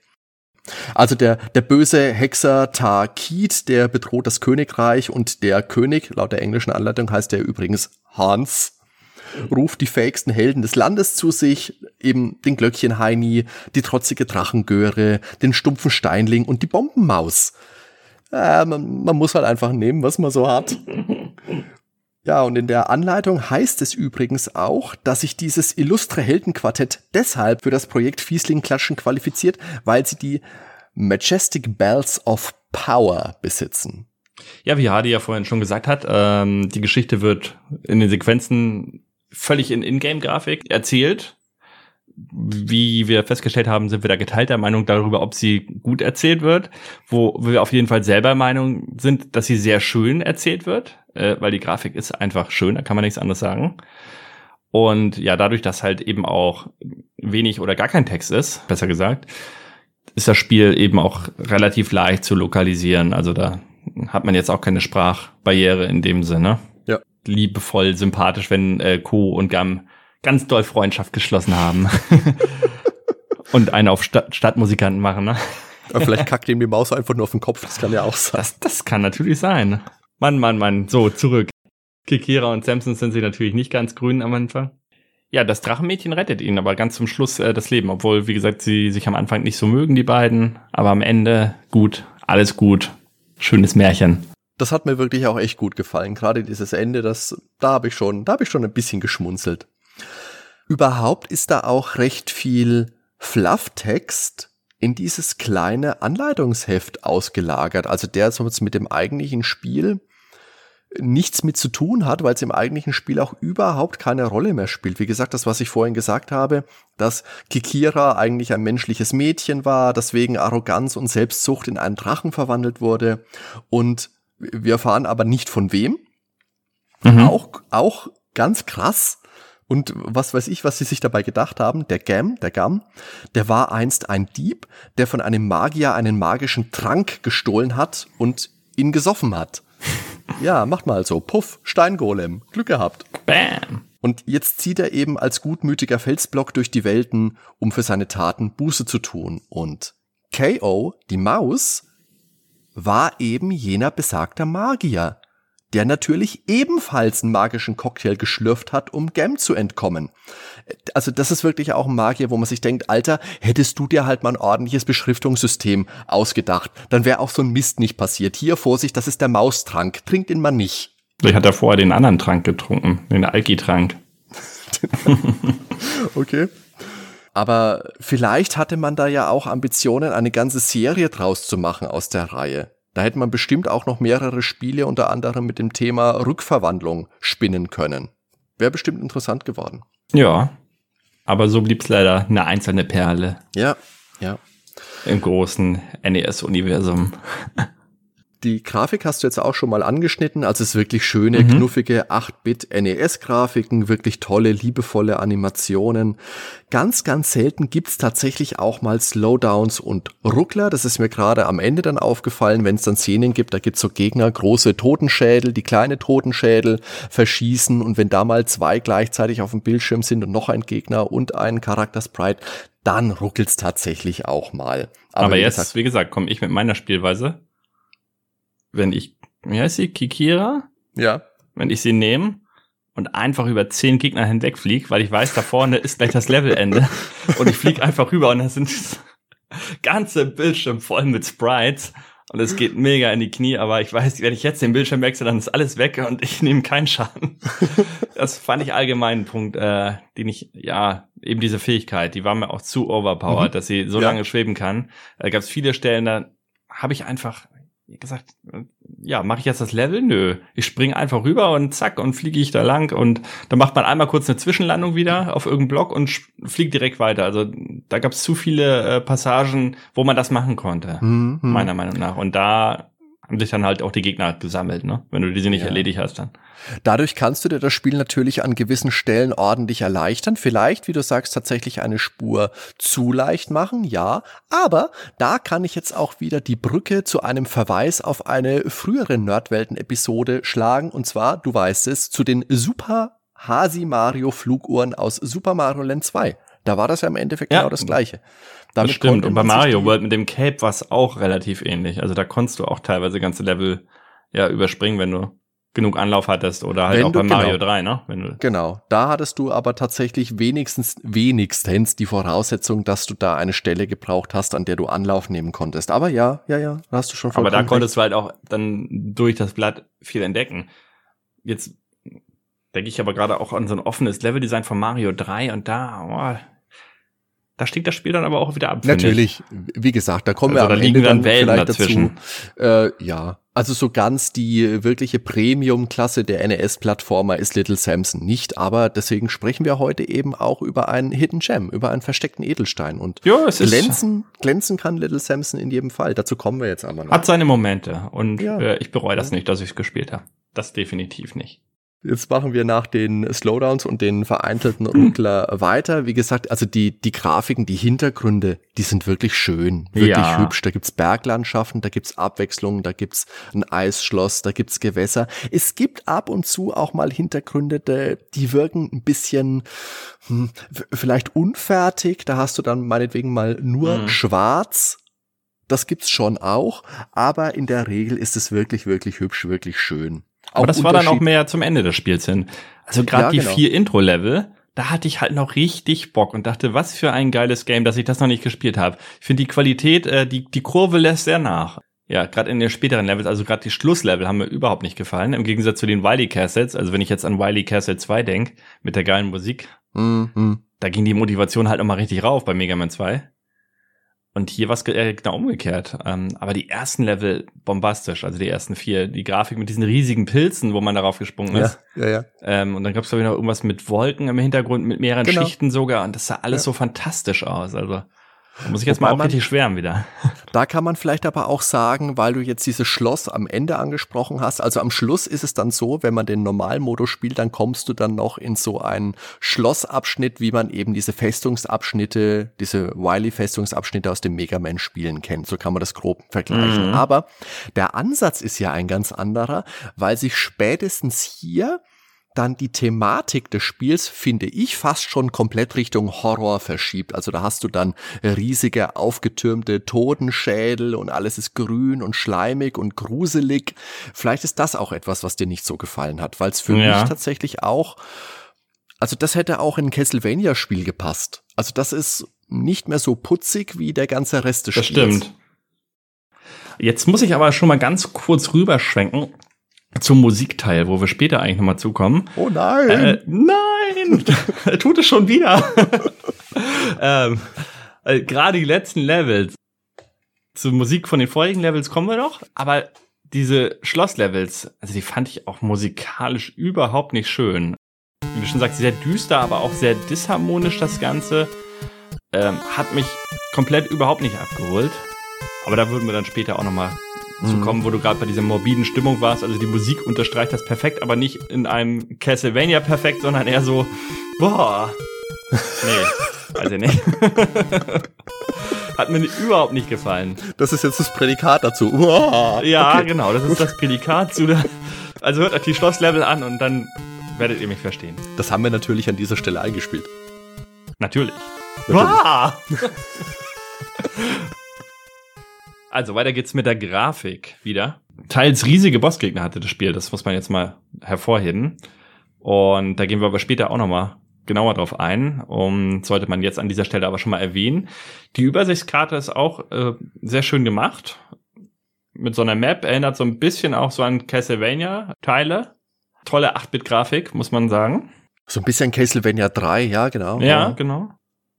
Also der, der böse Hexer Tarkid, der bedroht das Königreich und der König, laut der englischen Anleitung heißt der übrigens Hans, ruft die fähigsten Helden des Landes zu sich, eben den Glöckchen-Heini, die trotzige Drachengöre, den stumpfen Steinling und die Bombenmaus. Äh, man, man muss halt einfach nehmen, was man so hat. [laughs] Ja, und in der Anleitung heißt es übrigens auch, dass sich dieses illustre Heldenquartett deshalb für das Projekt Fiesling Klatschen qualifiziert, weil sie die Majestic Bells of Power besitzen. Ja, wie Hardy ja vorhin schon gesagt hat, ähm, die Geschichte wird in den Sequenzen völlig in Ingame-Grafik erzählt. Wie wir festgestellt haben, sind wir da geteilter Meinung darüber, ob sie gut erzählt wird, wo wir auf jeden Fall selber Meinung sind, dass sie sehr schön erzählt wird, äh, weil die Grafik ist einfach schön, da kann man nichts anderes sagen. Und ja, dadurch, dass halt eben auch wenig oder gar kein Text ist, besser gesagt, ist das Spiel eben auch relativ leicht zu lokalisieren. Also da hat man jetzt auch keine Sprachbarriere in dem Sinne liebevoll, sympathisch, wenn äh, Co. und Gam ganz doll Freundschaft geschlossen haben. [laughs] und einen auf Stadt Stadtmusikanten machen, ne? Aber vielleicht [laughs] kackt ihm die Maus einfach nur auf den Kopf, das kann ja auch sein. Das, das kann natürlich sein. Mann, Mann, Mann. So, zurück. Kikira und Samson sind sie natürlich nicht ganz grün am Anfang. Ja, das Drachenmädchen rettet ihnen aber ganz zum Schluss äh, das Leben, obwohl, wie gesagt, sie sich am Anfang nicht so mögen, die beiden. Aber am Ende gut, alles gut. Schönes Märchen das hat mir wirklich auch echt gut gefallen. Gerade dieses Ende, das, da habe ich schon, da habe ich schon ein bisschen geschmunzelt. Überhaupt ist da auch recht viel Flufftext in dieses kleine Anleitungsheft ausgelagert. Also der sonst mit dem eigentlichen Spiel nichts mit zu tun hat, weil es im eigentlichen Spiel auch überhaupt keine Rolle mehr spielt. Wie gesagt, das, was ich vorhin gesagt habe, dass Kikira eigentlich ein menschliches Mädchen war, deswegen Arroganz und Selbstsucht in einen Drachen verwandelt wurde und wir erfahren aber nicht von wem. Mhm. Auch, auch ganz krass. Und was weiß ich, was sie sich dabei gedacht haben, der Gam, der Gam, der war einst ein Dieb, der von einem Magier einen magischen Trank gestohlen hat und ihn gesoffen hat. [laughs] ja, macht mal so. Puff, Steingolem. Glück gehabt. Bam. Und jetzt zieht er eben als gutmütiger Felsblock durch die Welten, um für seine Taten Buße zu tun. Und KO, die Maus, war eben jener besagter Magier, der natürlich ebenfalls einen magischen Cocktail geschlürft hat, um Gem zu entkommen. Also das ist wirklich auch ein Magier, wo man sich denkt, Alter, hättest du dir halt mal ein ordentliches Beschriftungssystem ausgedacht, dann wäre auch so ein Mist nicht passiert. Hier, Vorsicht, das ist der Maustrank, trinkt ihn mal nicht. Ich hatte vorher den anderen Trank getrunken, den Alki-Trank. [laughs] okay. Aber vielleicht hatte man da ja auch Ambitionen, eine ganze Serie draus zu machen aus der Reihe. Da hätte man bestimmt auch noch mehrere Spiele unter anderem mit dem Thema Rückverwandlung spinnen können. Wäre bestimmt interessant geworden. Ja, aber so blieb es leider eine einzelne Perle. Ja, ja. Im großen NES-Universum. Die Grafik hast du jetzt auch schon mal angeschnitten. Also es ist wirklich schöne, mhm. knuffige 8-Bit NES-Grafiken, wirklich tolle, liebevolle Animationen. Ganz, ganz selten gibt's tatsächlich auch mal Slowdowns und Ruckler. Das ist mir gerade am Ende dann aufgefallen, wenn es dann Szenen gibt, da gibt's so Gegner, große Totenschädel, die kleine Totenschädel verschießen. Und wenn da mal zwei gleichzeitig auf dem Bildschirm sind und noch ein Gegner und ein Charakter-Sprite, dann ruckelt's tatsächlich auch mal. Aber, Aber jetzt, wie gesagt, komme ich mit meiner Spielweise wenn ich, wie heißt sie, Kikira? Ja. Wenn ich sie nehme und einfach über zehn Gegner hinwegfliege, weil ich weiß, da vorne ist gleich das Levelende [laughs] und ich fliege einfach rüber und da sind ganze Bildschirm voll mit Sprites und es geht mega in die Knie, aber ich weiß, wenn ich jetzt den Bildschirm wechsle, dann ist alles weg und ich nehme keinen Schaden. Das fand ich allgemein ein Punkt, äh, den ich, ja, eben diese Fähigkeit, die war mir auch zu overpowered, mhm. dass sie so ja. lange schweben kann. Da gab es viele Stellen, da habe ich einfach gesagt, ja, mache ich jetzt das Level? Nö. Ich springe einfach rüber und zack und fliege ich da lang und dann macht man einmal kurz eine Zwischenlandung wieder auf irgendeinem Block und fliegt direkt weiter. Also da gab es zu viele äh, Passagen, wo man das machen konnte, mhm. meiner Meinung nach. Und da haben sich dann halt auch die Gegner gesammelt, ne? Wenn du diese nicht ja. erledigt hast dann. Dadurch kannst du dir das Spiel natürlich an gewissen Stellen ordentlich erleichtern. Vielleicht, wie du sagst, tatsächlich eine Spur zu leicht machen, ja. Aber da kann ich jetzt auch wieder die Brücke zu einem Verweis auf eine frühere Nerdwelten-Episode schlagen. Und zwar, du weißt es, zu den Super Hasi Mario Fluguhren aus Super Mario Land 2. Da war das ja im Endeffekt ja. genau das Gleiche. Damit das stimmt. Und bei Mario World mit dem Cape war es auch relativ ähnlich. Also da konntest du auch teilweise ganze Level ja überspringen, wenn du genug Anlauf hattest oder halt Wenn auch bei Mario genau, 3, ne? Wenn du genau, da hattest du aber tatsächlich wenigstens wenigstens die Voraussetzung, dass du da eine Stelle gebraucht hast, an der du Anlauf nehmen konntest. Aber ja, ja, ja, hast du schon Aber da konntest recht. du halt auch dann durch das Blatt viel entdecken. Jetzt denke ich aber gerade auch an so ein offenes Leveldesign von Mario 3 und da, oh, da stieg das Spiel dann aber auch wieder ab. Natürlich, wie gesagt, da kommen also wir am da Ende dann, dann vielleicht dazwischen. dazu. Äh, ja, also so ganz die wirkliche Premium-Klasse der NES-Plattformer ist Little Samson nicht, aber deswegen sprechen wir heute eben auch über einen Hidden Gem, über einen versteckten Edelstein. Und es glänzen, glänzen kann Little Samson in jedem Fall. Dazu kommen wir jetzt aber noch. Hat seine Momente und ja. äh, ich bereue das nicht, dass ich es gespielt habe. Das definitiv nicht. Jetzt machen wir nach den Slowdowns und den vereinzelten Ruckler weiter. Wie gesagt, also die, die Grafiken, die Hintergründe, die sind wirklich schön, wirklich ja. hübsch. Da gibt's Berglandschaften, da gibt's Abwechslung, da gibt's ein Eisschloss, da gibt's Gewässer. Es gibt ab und zu auch mal Hintergründe, die wirken ein bisschen hm, vielleicht unfertig. Da hast du dann meinetwegen mal nur mhm. schwarz das gibt's schon auch, aber in der Regel ist es wirklich, wirklich hübsch, wirklich schön. Aber das war dann auch mehr zum Ende des Spiels hin. Also gerade ja, die genau. vier Intro-Level, da hatte ich halt noch richtig Bock und dachte, was für ein geiles Game, dass ich das noch nicht gespielt habe. Ich finde die Qualität, äh, die, die Kurve lässt sehr nach. Ja, gerade in den späteren Levels, also gerade die Schlusslevel haben mir überhaupt nicht gefallen. Im Gegensatz zu den Wily Castles, also wenn ich jetzt an Wily Castle 2 denk, mit der geilen Musik, mhm. da ging die Motivation halt nochmal richtig rauf bei Mega Man 2. Und hier war es äh, genau umgekehrt. Ähm, aber die ersten Level bombastisch, also die ersten vier. Die Grafik mit diesen riesigen Pilzen, wo man darauf gesprungen ist. Ja, ja, ja. Ähm, und dann gab es, glaube ich, noch irgendwas mit Wolken im Hintergrund, mit mehreren genau. Schichten sogar. Und das sah alles ja. so fantastisch aus. Also da muss ich jetzt Wobei mal auch richtig schwärmen wieder. [laughs] Da kann man vielleicht aber auch sagen, weil du jetzt dieses Schloss am Ende angesprochen hast, also am Schluss ist es dann so, wenn man den Normalmodus spielt, dann kommst du dann noch in so einen Schlossabschnitt, wie man eben diese Festungsabschnitte, diese Wily-Festungsabschnitte aus dem Mega Man-Spielen kennt. So kann man das grob vergleichen. Mhm. Aber der Ansatz ist ja ein ganz anderer, weil sich spätestens hier dann die Thematik des Spiels, finde ich, fast schon komplett Richtung Horror verschiebt. Also da hast du dann riesige aufgetürmte Totenschädel und alles ist grün und schleimig und gruselig. Vielleicht ist das auch etwas, was dir nicht so gefallen hat, weil es für ja. mich tatsächlich auch, also das hätte auch in ein Castlevania-Spiel gepasst. Also das ist nicht mehr so putzig wie der ganze Rest des das Spiels. Das stimmt. Jetzt muss ich aber schon mal ganz kurz rüberschwenken zum Musikteil, wo wir später eigentlich nochmal zukommen. Oh nein! Äh, nein! er [laughs] tut es schon wieder. [laughs] ähm, äh, Gerade die letzten Levels. Zur Musik von den vorigen Levels kommen wir noch, aber diese Schlosslevels, also die fand ich auch musikalisch überhaupt nicht schön. Wie du schon sagst, sehr düster, aber auch sehr disharmonisch das Ganze. Ähm, hat mich komplett überhaupt nicht abgeholt. Aber da würden wir dann später auch nochmal zu mhm. kommen, wo du gerade bei dieser morbiden Stimmung warst. Also die Musik unterstreicht das perfekt, aber nicht in einem Castlevania perfekt, sondern eher so, boah. Nee, [laughs] weiß ich nicht. [laughs] Hat mir überhaupt nicht gefallen. Das ist jetzt das Prädikat dazu. Uah. Ja, okay. genau, das ist das Prädikat zu der. Also hört euch die Schlosslevel an und dann werdet ihr mich verstehen. Das haben wir natürlich an dieser Stelle eingespielt. Natürlich. natürlich. [laughs] Also weiter geht's mit der Grafik wieder. Teils riesige Bossgegner hatte das Spiel, das muss man jetzt mal hervorheben. Und da gehen wir aber später auch nochmal genauer drauf ein. Um, sollte man jetzt an dieser Stelle aber schon mal erwähnen. Die Übersichtskarte ist auch äh, sehr schön gemacht. mit so einer Map, erinnert so ein bisschen auch so an Castlevania-Teile. Tolle 8-Bit-Grafik, muss man sagen. So ein bisschen Castlevania 3, ja, genau. Ja, ja, genau.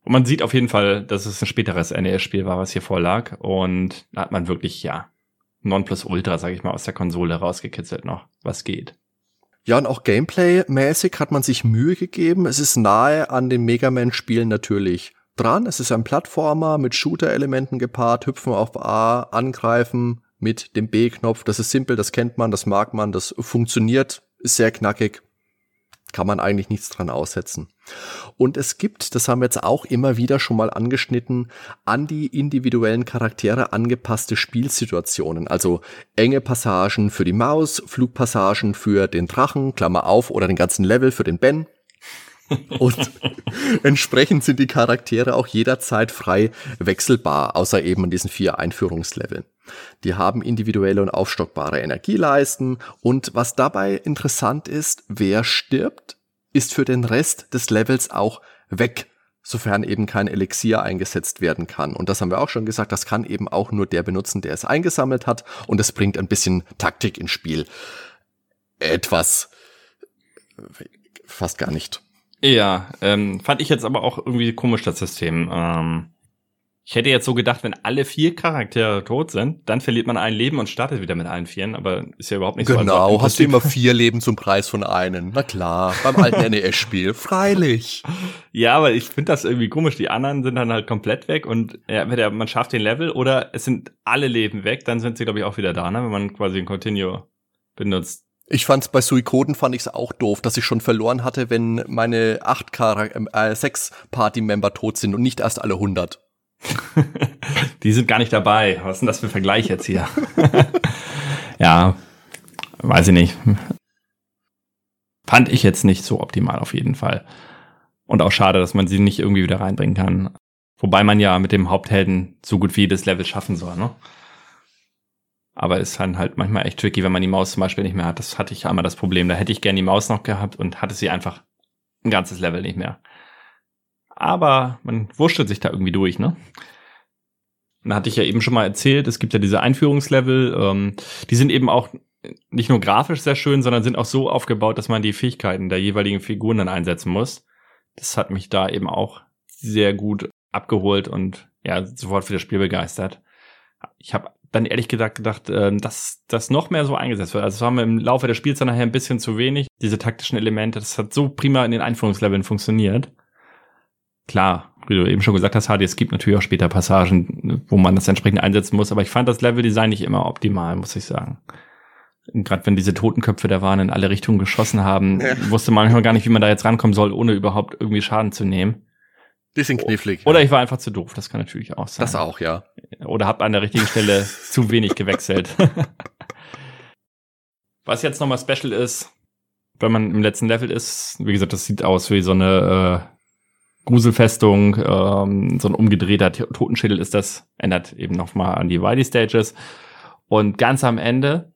Und man sieht auf jeden Fall, dass es ein späteres NES-Spiel war, was hier vorlag. Und da hat man wirklich, ja, Nonplusultra, sage ich mal, aus der Konsole rausgekitzelt noch, was geht. Ja, und auch Gameplay-mäßig hat man sich Mühe gegeben. Es ist nahe an den Mega Man-Spielen natürlich dran. Es ist ein Plattformer mit Shooter-Elementen gepaart, hüpfen auf A, angreifen mit dem B-Knopf. Das ist simpel, das kennt man, das mag man, das funktioniert, ist sehr knackig kann man eigentlich nichts dran aussetzen. Und es gibt, das haben wir jetzt auch immer wieder schon mal angeschnitten, an die individuellen Charaktere angepasste Spielsituationen. Also enge Passagen für die Maus, Flugpassagen für den Drachen, Klammer auf, oder den ganzen Level für den Ben. Und [laughs] entsprechend sind die Charaktere auch jederzeit frei wechselbar, außer eben in diesen vier Einführungsleveln. Die haben individuelle und aufstockbare Energieleisten und was dabei interessant ist, wer stirbt, ist für den Rest des Levels auch weg, sofern eben kein Elixier eingesetzt werden kann. Und das haben wir auch schon gesagt, das kann eben auch nur der benutzen, der es eingesammelt hat und es bringt ein bisschen Taktik ins Spiel. Etwas fast gar nicht. Ja, ähm, fand ich jetzt aber auch irgendwie komisch, das System. Ähm, ich hätte jetzt so gedacht, wenn alle vier Charaktere tot sind, dann verliert man ein Leben und startet wieder mit allen Vieren, aber ist ja überhaupt nicht genau, so. Genau, hast du immer vier Leben zum Preis von einem. Na klar, beim alten [laughs] NES-Spiel, freilich. Ja, aber ich finde das irgendwie komisch. Die anderen sind dann halt komplett weg und ja, entweder man schafft den Level oder es sind alle Leben weg, dann sind sie, glaube ich, auch wieder da, ne? wenn man quasi ein Continue benutzt. Ich fand's bei Suikoden fand ich's auch doof, dass ich schon verloren hatte, wenn meine acht Char äh, sechs Party-Member tot sind und nicht erst alle 100. [laughs] Die sind gar nicht dabei. Was ist denn das für ein Vergleich jetzt hier? [laughs] ja, weiß ich nicht. Fand ich jetzt nicht so optimal auf jeden Fall. Und auch schade, dass man sie nicht irgendwie wieder reinbringen kann. Wobei man ja mit dem Haupthelden so gut wie jedes Level schaffen soll, ne? Aber ist dann halt manchmal echt tricky, wenn man die Maus zum Beispiel nicht mehr hat. Das hatte ich einmal das Problem. Da hätte ich gerne die Maus noch gehabt und hatte sie einfach ein ganzes Level nicht mehr aber man wurschtelt sich da irgendwie durch, ne? Da hatte ich ja eben schon mal erzählt, es gibt ja diese Einführungslevel, ähm, die sind eben auch nicht nur grafisch sehr schön, sondern sind auch so aufgebaut, dass man die Fähigkeiten der jeweiligen Figuren dann einsetzen muss. Das hat mich da eben auch sehr gut abgeholt und ja, sofort für das Spiel begeistert. Ich habe dann ehrlich gesagt gedacht, äh, dass das noch mehr so eingesetzt wird. Also es war mir im Laufe des Spiels dann nachher ein bisschen zu wenig, diese taktischen Elemente. Das hat so prima in den Einführungsleveln funktioniert klar, wie du eben schon gesagt hast, Hardy, es gibt natürlich auch später Passagen, wo man das entsprechend einsetzen muss, aber ich fand das Leveldesign nicht immer optimal, muss ich sagen. Gerade wenn diese Totenköpfe da waren, in alle Richtungen geschossen haben, ja. wusste man manchmal gar nicht, wie man da jetzt rankommen soll, ohne überhaupt irgendwie Schaden zu nehmen. Bisschen knifflig. Oder ja. ich war einfach zu doof, das kann natürlich auch sein. Das auch, ja. Oder hab an der richtigen Stelle [laughs] zu wenig gewechselt. [laughs] Was jetzt nochmal special ist, wenn man im letzten Level ist, wie gesagt, das sieht aus wie so eine äh, Gruselfestung, ähm, so ein umgedrehter Totenschädel ist das, ändert eben nochmal an die Wiley Stages. Und ganz am Ende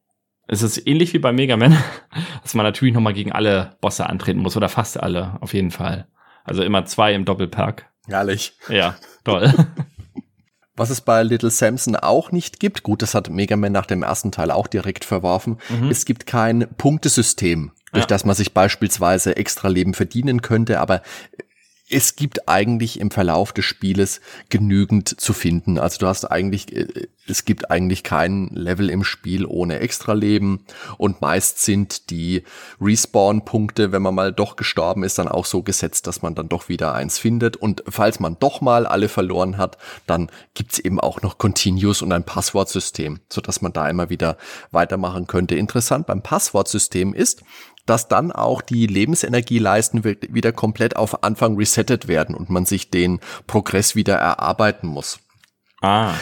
ist es ähnlich wie bei Mega Man, [laughs] dass man natürlich nochmal gegen alle Bosse antreten muss oder fast alle, auf jeden Fall. Also immer zwei im Doppelpack. Herrlich. Ja, toll. [laughs] Was es bei Little Samson auch nicht gibt, gut, das hat Mega Man nach dem ersten Teil auch direkt verworfen, mhm. es gibt kein Punktesystem, durch ja. das man sich beispielsweise extra Leben verdienen könnte, aber es gibt eigentlich im Verlauf des Spieles genügend zu finden. Also du hast eigentlich, äh, es gibt eigentlich kein Level im Spiel ohne Extraleben und meist sind die Respawn-Punkte, wenn man mal doch gestorben ist, dann auch so gesetzt, dass man dann doch wieder eins findet. Und falls man doch mal alle verloren hat, dann gibt's eben auch noch Continuous und ein Passwortsystem, sodass man da immer wieder weitermachen könnte. Interessant beim Passwortsystem ist, dass dann auch die Lebensenergieleisten wieder komplett auf Anfang resettet werden und man sich den Progress wieder erarbeiten muss. Ah.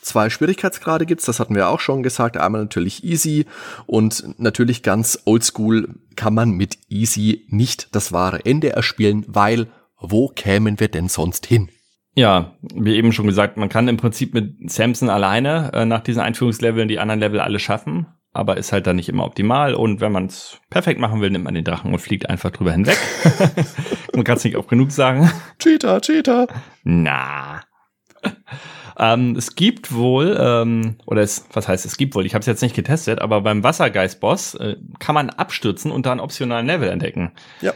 Zwei Schwierigkeitsgrade gibt's, das hatten wir auch schon gesagt. Einmal natürlich easy und natürlich ganz oldschool kann man mit easy nicht das wahre Ende erspielen, weil wo kämen wir denn sonst hin? Ja, wie eben schon gesagt, man kann im Prinzip mit Samson alleine äh, nach diesen Einführungsleveln die anderen Level alle schaffen aber ist halt dann nicht immer optimal. Und wenn man es perfekt machen will, nimmt man den Drachen und fliegt einfach drüber hinweg. [laughs] man kann es nicht auch genug sagen. Cheater, Cheater. Na. Ähm, es gibt wohl, ähm, oder es, was heißt es gibt wohl, ich habe es jetzt nicht getestet, aber beim Wassergeist-Boss äh, kann man abstürzen und da einen optionalen Level entdecken. Ja.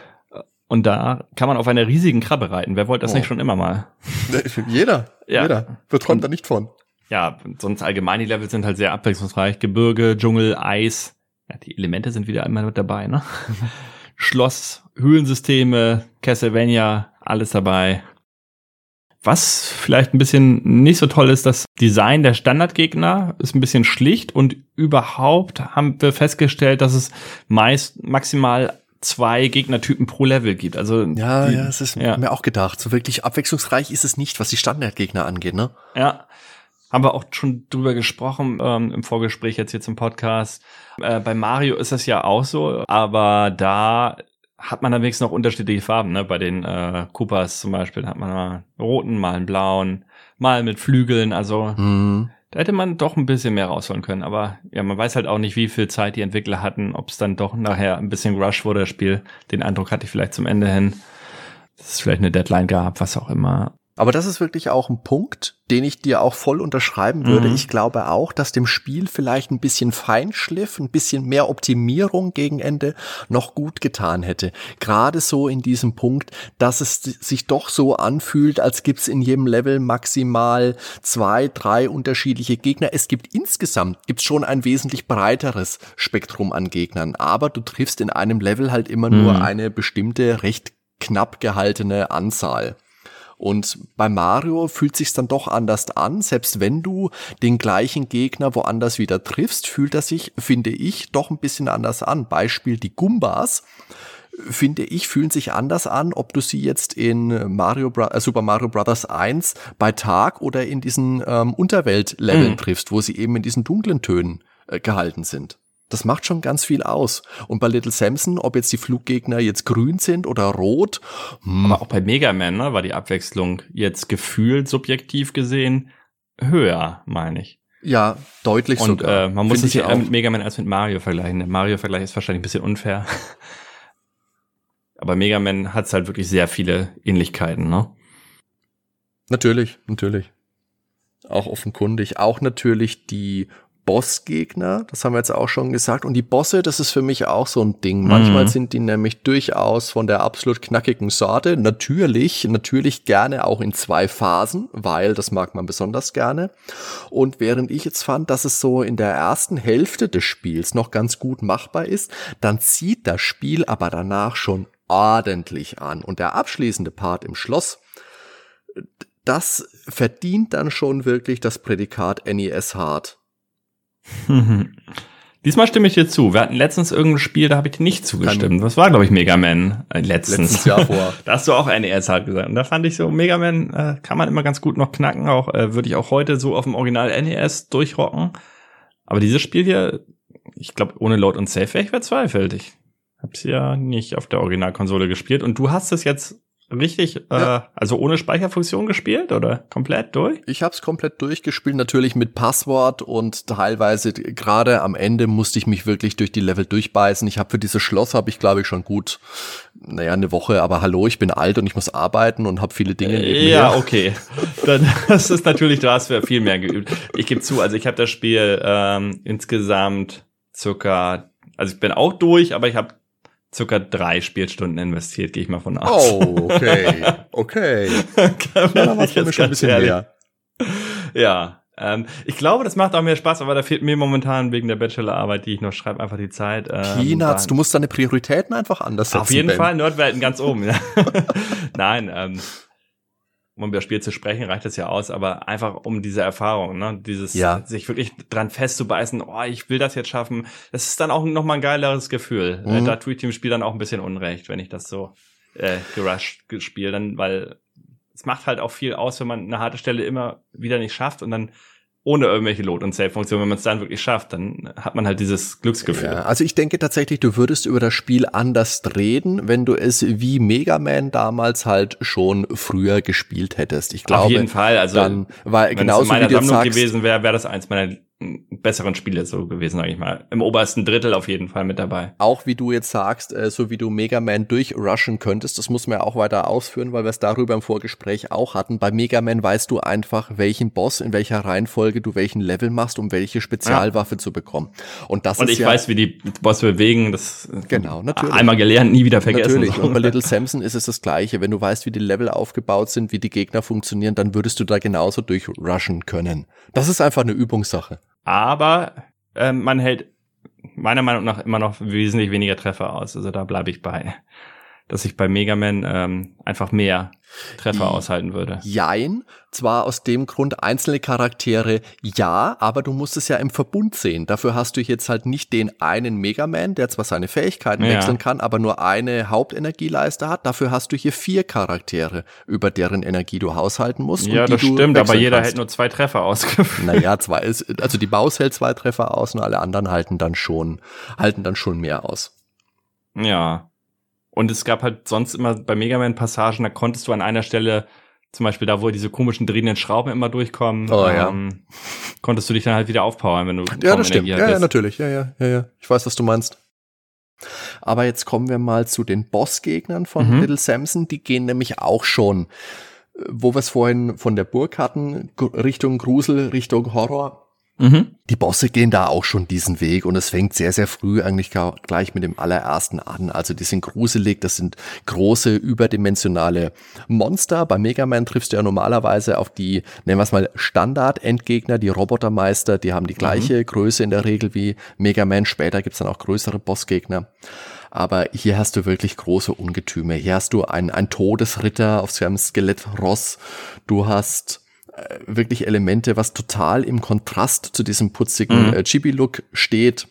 Und da kann man auf einer riesigen Krabbe reiten. Wer wollte das oh. nicht schon immer mal? [laughs] Jeder. Ja. Jeder. Wer träumt da nicht von? Ja, sonst allgemein die Level sind halt sehr abwechslungsreich. Gebirge, Dschungel, Eis. Ja, die Elemente sind wieder einmal mit dabei, ne? [laughs] Schloss, Höhlensysteme, Castlevania, alles dabei. Was vielleicht ein bisschen nicht so toll ist, das Design der Standardgegner ist ein bisschen schlicht und überhaupt haben wir festgestellt, dass es meist maximal zwei Gegnertypen pro Level gibt. Also ja, die, ja, es ist ja. mir auch gedacht. So wirklich abwechslungsreich ist es nicht, was die Standardgegner angeht, ne? Ja. Haben wir auch schon drüber gesprochen ähm, im Vorgespräch jetzt hier zum Podcast. Äh, bei Mario ist das ja auch so, aber da hat man dann wenigstens noch unterschiedliche Farben, ne? Bei den äh, Koopas zum Beispiel hat man mal einen roten, mal einen blauen, mal mit Flügeln, also mhm. da hätte man doch ein bisschen mehr rausholen können. Aber ja, man weiß halt auch nicht, wie viel Zeit die Entwickler hatten, ob es dann doch nachher ein bisschen Rush wurde, das Spiel. Den Eindruck hatte ich vielleicht zum Ende hin, dass es vielleicht eine Deadline gab, was auch immer. Aber das ist wirklich auch ein Punkt, den ich dir auch voll unterschreiben würde. Mhm. Ich glaube auch, dass dem Spiel vielleicht ein bisschen Feinschliff, ein bisschen mehr Optimierung gegen Ende noch gut getan hätte. Gerade so in diesem Punkt, dass es sich doch so anfühlt, als gibt's in jedem Level maximal zwei, drei unterschiedliche Gegner. Es gibt insgesamt gibt's schon ein wesentlich breiteres Spektrum an Gegnern, aber du triffst in einem Level halt immer mhm. nur eine bestimmte, recht knapp gehaltene Anzahl. Und bei Mario fühlt sich's dann doch anders an. Selbst wenn du den gleichen Gegner woanders wieder triffst, fühlt er sich, finde ich, doch ein bisschen anders an. Beispiel die Gumbas finde ich, fühlen sich anders an, ob du sie jetzt in Mario Bro äh, Super Mario Bros. 1 bei Tag oder in diesen ähm, Unterwelt-Leveln mhm. triffst, wo sie eben in diesen dunklen Tönen äh, gehalten sind. Das macht schon ganz viel aus. Und bei Little Samson, ob jetzt die Fluggegner jetzt grün sind oder rot. Hm. Aber auch bei Mega Man ne, war die Abwechslung jetzt gefühlt subjektiv gesehen höher, meine ich. Ja, deutlich Und sogar. Äh, man muss es ja mit Mega Man als mit Mario vergleichen. Der Mario-Vergleich ist wahrscheinlich ein bisschen unfair. [laughs] Aber Mega Man hat halt wirklich sehr viele Ähnlichkeiten, ne? Natürlich, natürlich. Auch offenkundig. Auch natürlich die Bossgegner, das haben wir jetzt auch schon gesagt. Und die Bosse, das ist für mich auch so ein Ding. Manchmal mhm. sind die nämlich durchaus von der absolut knackigen Sorte. Natürlich, natürlich gerne auch in zwei Phasen, weil das mag man besonders gerne. Und während ich jetzt fand, dass es so in der ersten Hälfte des Spiels noch ganz gut machbar ist, dann zieht das Spiel aber danach schon ordentlich an. Und der abschließende Part im Schloss, das verdient dann schon wirklich das Prädikat NES Hard. [laughs] Diesmal stimme ich dir zu. Wir hatten letztens irgendein Spiel, da habe ich dir nicht zugestimmt. Das war, glaube ich, Mega Man. Äh, letztens. Letztes Jahr vor. [laughs] da hast du auch NES halt gesagt. Und da fand ich so, Mega Man äh, kann man immer ganz gut noch knacken. Auch äh, würde ich auch heute so auf dem Original NES durchrocken. Aber dieses Spiel hier, ich glaube, ohne Load und Save wäre ich verzweifelt. Ich habe es ja nicht auf der Originalkonsole gespielt. Und du hast es jetzt richtig, äh, ja. äh, also ohne Speicherfunktion gespielt oder komplett durch? Ich habe es komplett durchgespielt, natürlich mit Passwort und teilweise gerade am Ende musste ich mich wirklich durch die Level durchbeißen. Ich habe für dieses Schloss habe ich glaube ich schon gut, naja eine Woche, aber hallo, ich bin alt und ich muss arbeiten und habe viele Dinge äh, Ja, okay, [laughs] dann das ist natürlich, du hast viel mehr geübt. Ich gebe zu, also ich habe das Spiel ähm, insgesamt circa, also ich bin auch durch, aber ich habe circa drei Spielstunden investiert, gehe ich mal von aus. Oh, okay. [laughs] Okay. ja, da war schon ein bisschen ehrlich. mehr. Ja. Ähm, ich glaube, das macht auch mehr Spaß, aber da fehlt mir momentan wegen der Bachelorarbeit, die ich noch schreibe, einfach die Zeit. Ähm, Peanuts, du musst deine Prioritäten einfach anders setzen. Auf jeden ben. Fall, Nerdwelten ganz oben. Ja. [laughs] Nein, ähm, um über das Spiel zu sprechen, reicht das ja aus, aber einfach um diese Erfahrung, ne, dieses ja. sich wirklich dran festzubeißen, oh, ich will das jetzt schaffen, das ist dann auch nochmal ein geileres Gefühl. Äh, mhm. Da tue ich dem Spiel dann auch ein bisschen Unrecht, wenn ich das so äh, gerusht spiele, dann, weil es macht halt auch viel aus, wenn man eine harte Stelle immer wieder nicht schafft und dann ohne irgendwelche Load- und Save-Funktionen. Wenn man es dann wirklich schafft, dann hat man halt dieses Glücksgefühl. Ja, also ich denke tatsächlich, du würdest über das Spiel anders reden, wenn du es wie Mega Man damals halt schon früher gespielt hättest. Ich glaube, auf jeden Fall. Also dann, weil wenn genauso es in meiner Sammlung sagst, gewesen wäre, wäre das eins meiner besseren Spiele so gewesen, sage ich mal. Im obersten Drittel auf jeden Fall mit dabei. Auch wie du jetzt sagst, äh, so wie du Mega Man durchrushen könntest, das muss man ja auch weiter ausführen, weil wir es darüber im Vorgespräch auch hatten. Bei Mega Man weißt du einfach, welchen Boss, in welcher Reihenfolge du welchen Level machst, um welche Spezialwaffe ja. zu bekommen. Und das Und ist ich ja, weiß, wie die Boss bewegen, das genau, natürlich. einmal gelernt, nie wieder vergessen. Natürlich. Und bei [laughs] Little Samson ist es das Gleiche. Wenn du weißt, wie die Level aufgebaut sind, wie die Gegner funktionieren, dann würdest du da genauso durchrushen können. Das ist einfach eine Übungssache. Aber äh, man hält meiner Meinung nach immer noch wesentlich weniger Treffer aus. Also da bleibe ich bei. Dass ich bei Mega Man ähm, einfach mehr Treffer aushalten würde. Jein, zwar aus dem Grund einzelne Charaktere ja, aber du musst es ja im Verbund sehen. Dafür hast du jetzt halt nicht den einen Mega Man, der zwar seine Fähigkeiten ja. wechseln kann, aber nur eine Hauptenergieleiste hat. Dafür hast du hier vier Charaktere, über deren Energie du haushalten musst. Ja, das stimmt, aber jeder kannst. hält nur zwei Treffer ausgeführt. [laughs] Naja, zwei ist, also die Baus hält zwei Treffer aus und alle anderen halten dann schon, halten dann schon mehr aus. Ja. Und es gab halt sonst immer bei Mega Man Passagen, da konntest du an einer Stelle, zum Beispiel da, wo diese komischen drehenden Schrauben immer durchkommen, oh, ja. ähm, konntest du dich dann halt wieder aufpowern, wenn du Ja, das stimmt. Ja, ja, natürlich. Ja, ja, ja, ja. Ich weiß, was du meinst. Aber jetzt kommen wir mal zu den Bossgegnern von mhm. Little Samson. Die gehen nämlich auch schon, äh, wo wir es vorhin von der Burg hatten, Richtung Grusel, Richtung Horror Mhm. Die Bosse gehen da auch schon diesen Weg und es fängt sehr, sehr früh eigentlich gleich mit dem allerersten an. Also die sind gruselig, das sind große, überdimensionale Monster. Bei Mega Man triffst du ja normalerweise auf die, nennen wir es mal, Standard-Endgegner, die Robotermeister, die haben die gleiche mhm. Größe in der Regel wie Mega Man. Später gibt's dann auch größere Bossgegner. Aber hier hast du wirklich große Ungetüme. Hier hast du einen, einen Todesritter auf seinem Skelettross. Du hast wirklich Elemente, was total im Kontrast zu diesem putzigen mhm. äh, Chibi-Look steht.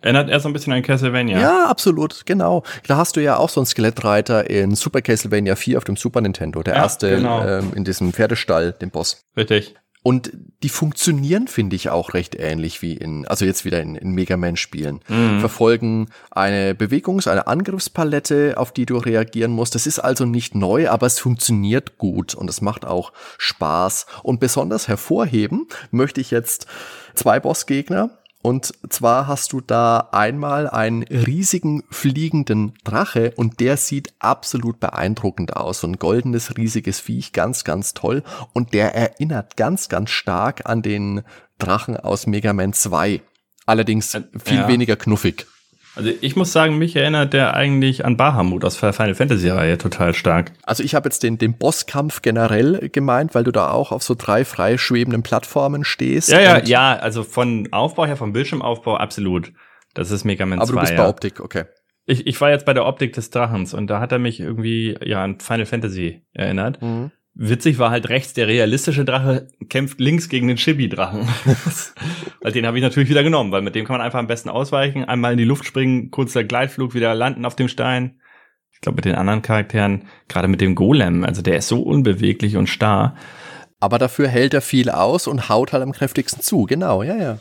Erinnert er so ein bisschen an Castlevania. Ja, absolut, genau. Da hast du ja auch so einen Skelettreiter in Super Castlevania 4 auf dem Super Nintendo, der ja, erste genau. ähm, in diesem Pferdestall, den Boss. Richtig. Und die funktionieren, finde ich, auch recht ähnlich wie in, also jetzt wieder in, in Mega Man-Spielen. Mhm. Verfolgen eine Bewegungs-, eine Angriffspalette, auf die du reagieren musst. Das ist also nicht neu, aber es funktioniert gut und es macht auch Spaß. Und besonders hervorheben möchte ich jetzt zwei Bossgegner, und zwar hast du da einmal einen riesigen fliegenden Drache und der sieht absolut beeindruckend aus. So ein goldenes, riesiges Viech, ganz, ganz toll. Und der erinnert ganz, ganz stark an den Drachen aus Mega Man 2. Allerdings äh, viel ja. weniger knuffig. Also ich muss sagen, mich erinnert der eigentlich an Bahamut aus der Final Fantasy Reihe total stark. Also ich habe jetzt den, den Bosskampf generell gemeint, weil du da auch auf so drei frei schwebenden Plattformen stehst. Ja, ja, ja, also von Aufbau her, vom Bildschirmaufbau absolut. Das ist Mega Man Aber 2. Aber du bist ja. bei Optik, okay. Ich, ich war jetzt bei der Optik des Drachens und da hat er mich irgendwie ja an Final Fantasy erinnert. Mhm. Witzig war halt rechts der realistische Drache kämpft links gegen den Chibi-Drachen. weil [laughs] den habe ich natürlich wieder genommen, weil mit dem kann man einfach am besten ausweichen, einmal in die Luft springen, kurzer Gleitflug, wieder landen auf dem Stein. Ich glaube, mit den anderen Charakteren, gerade mit dem Golem, also der ist so unbeweglich und starr. Aber dafür hält er viel aus und haut halt am kräftigsten zu, genau, ja, ja.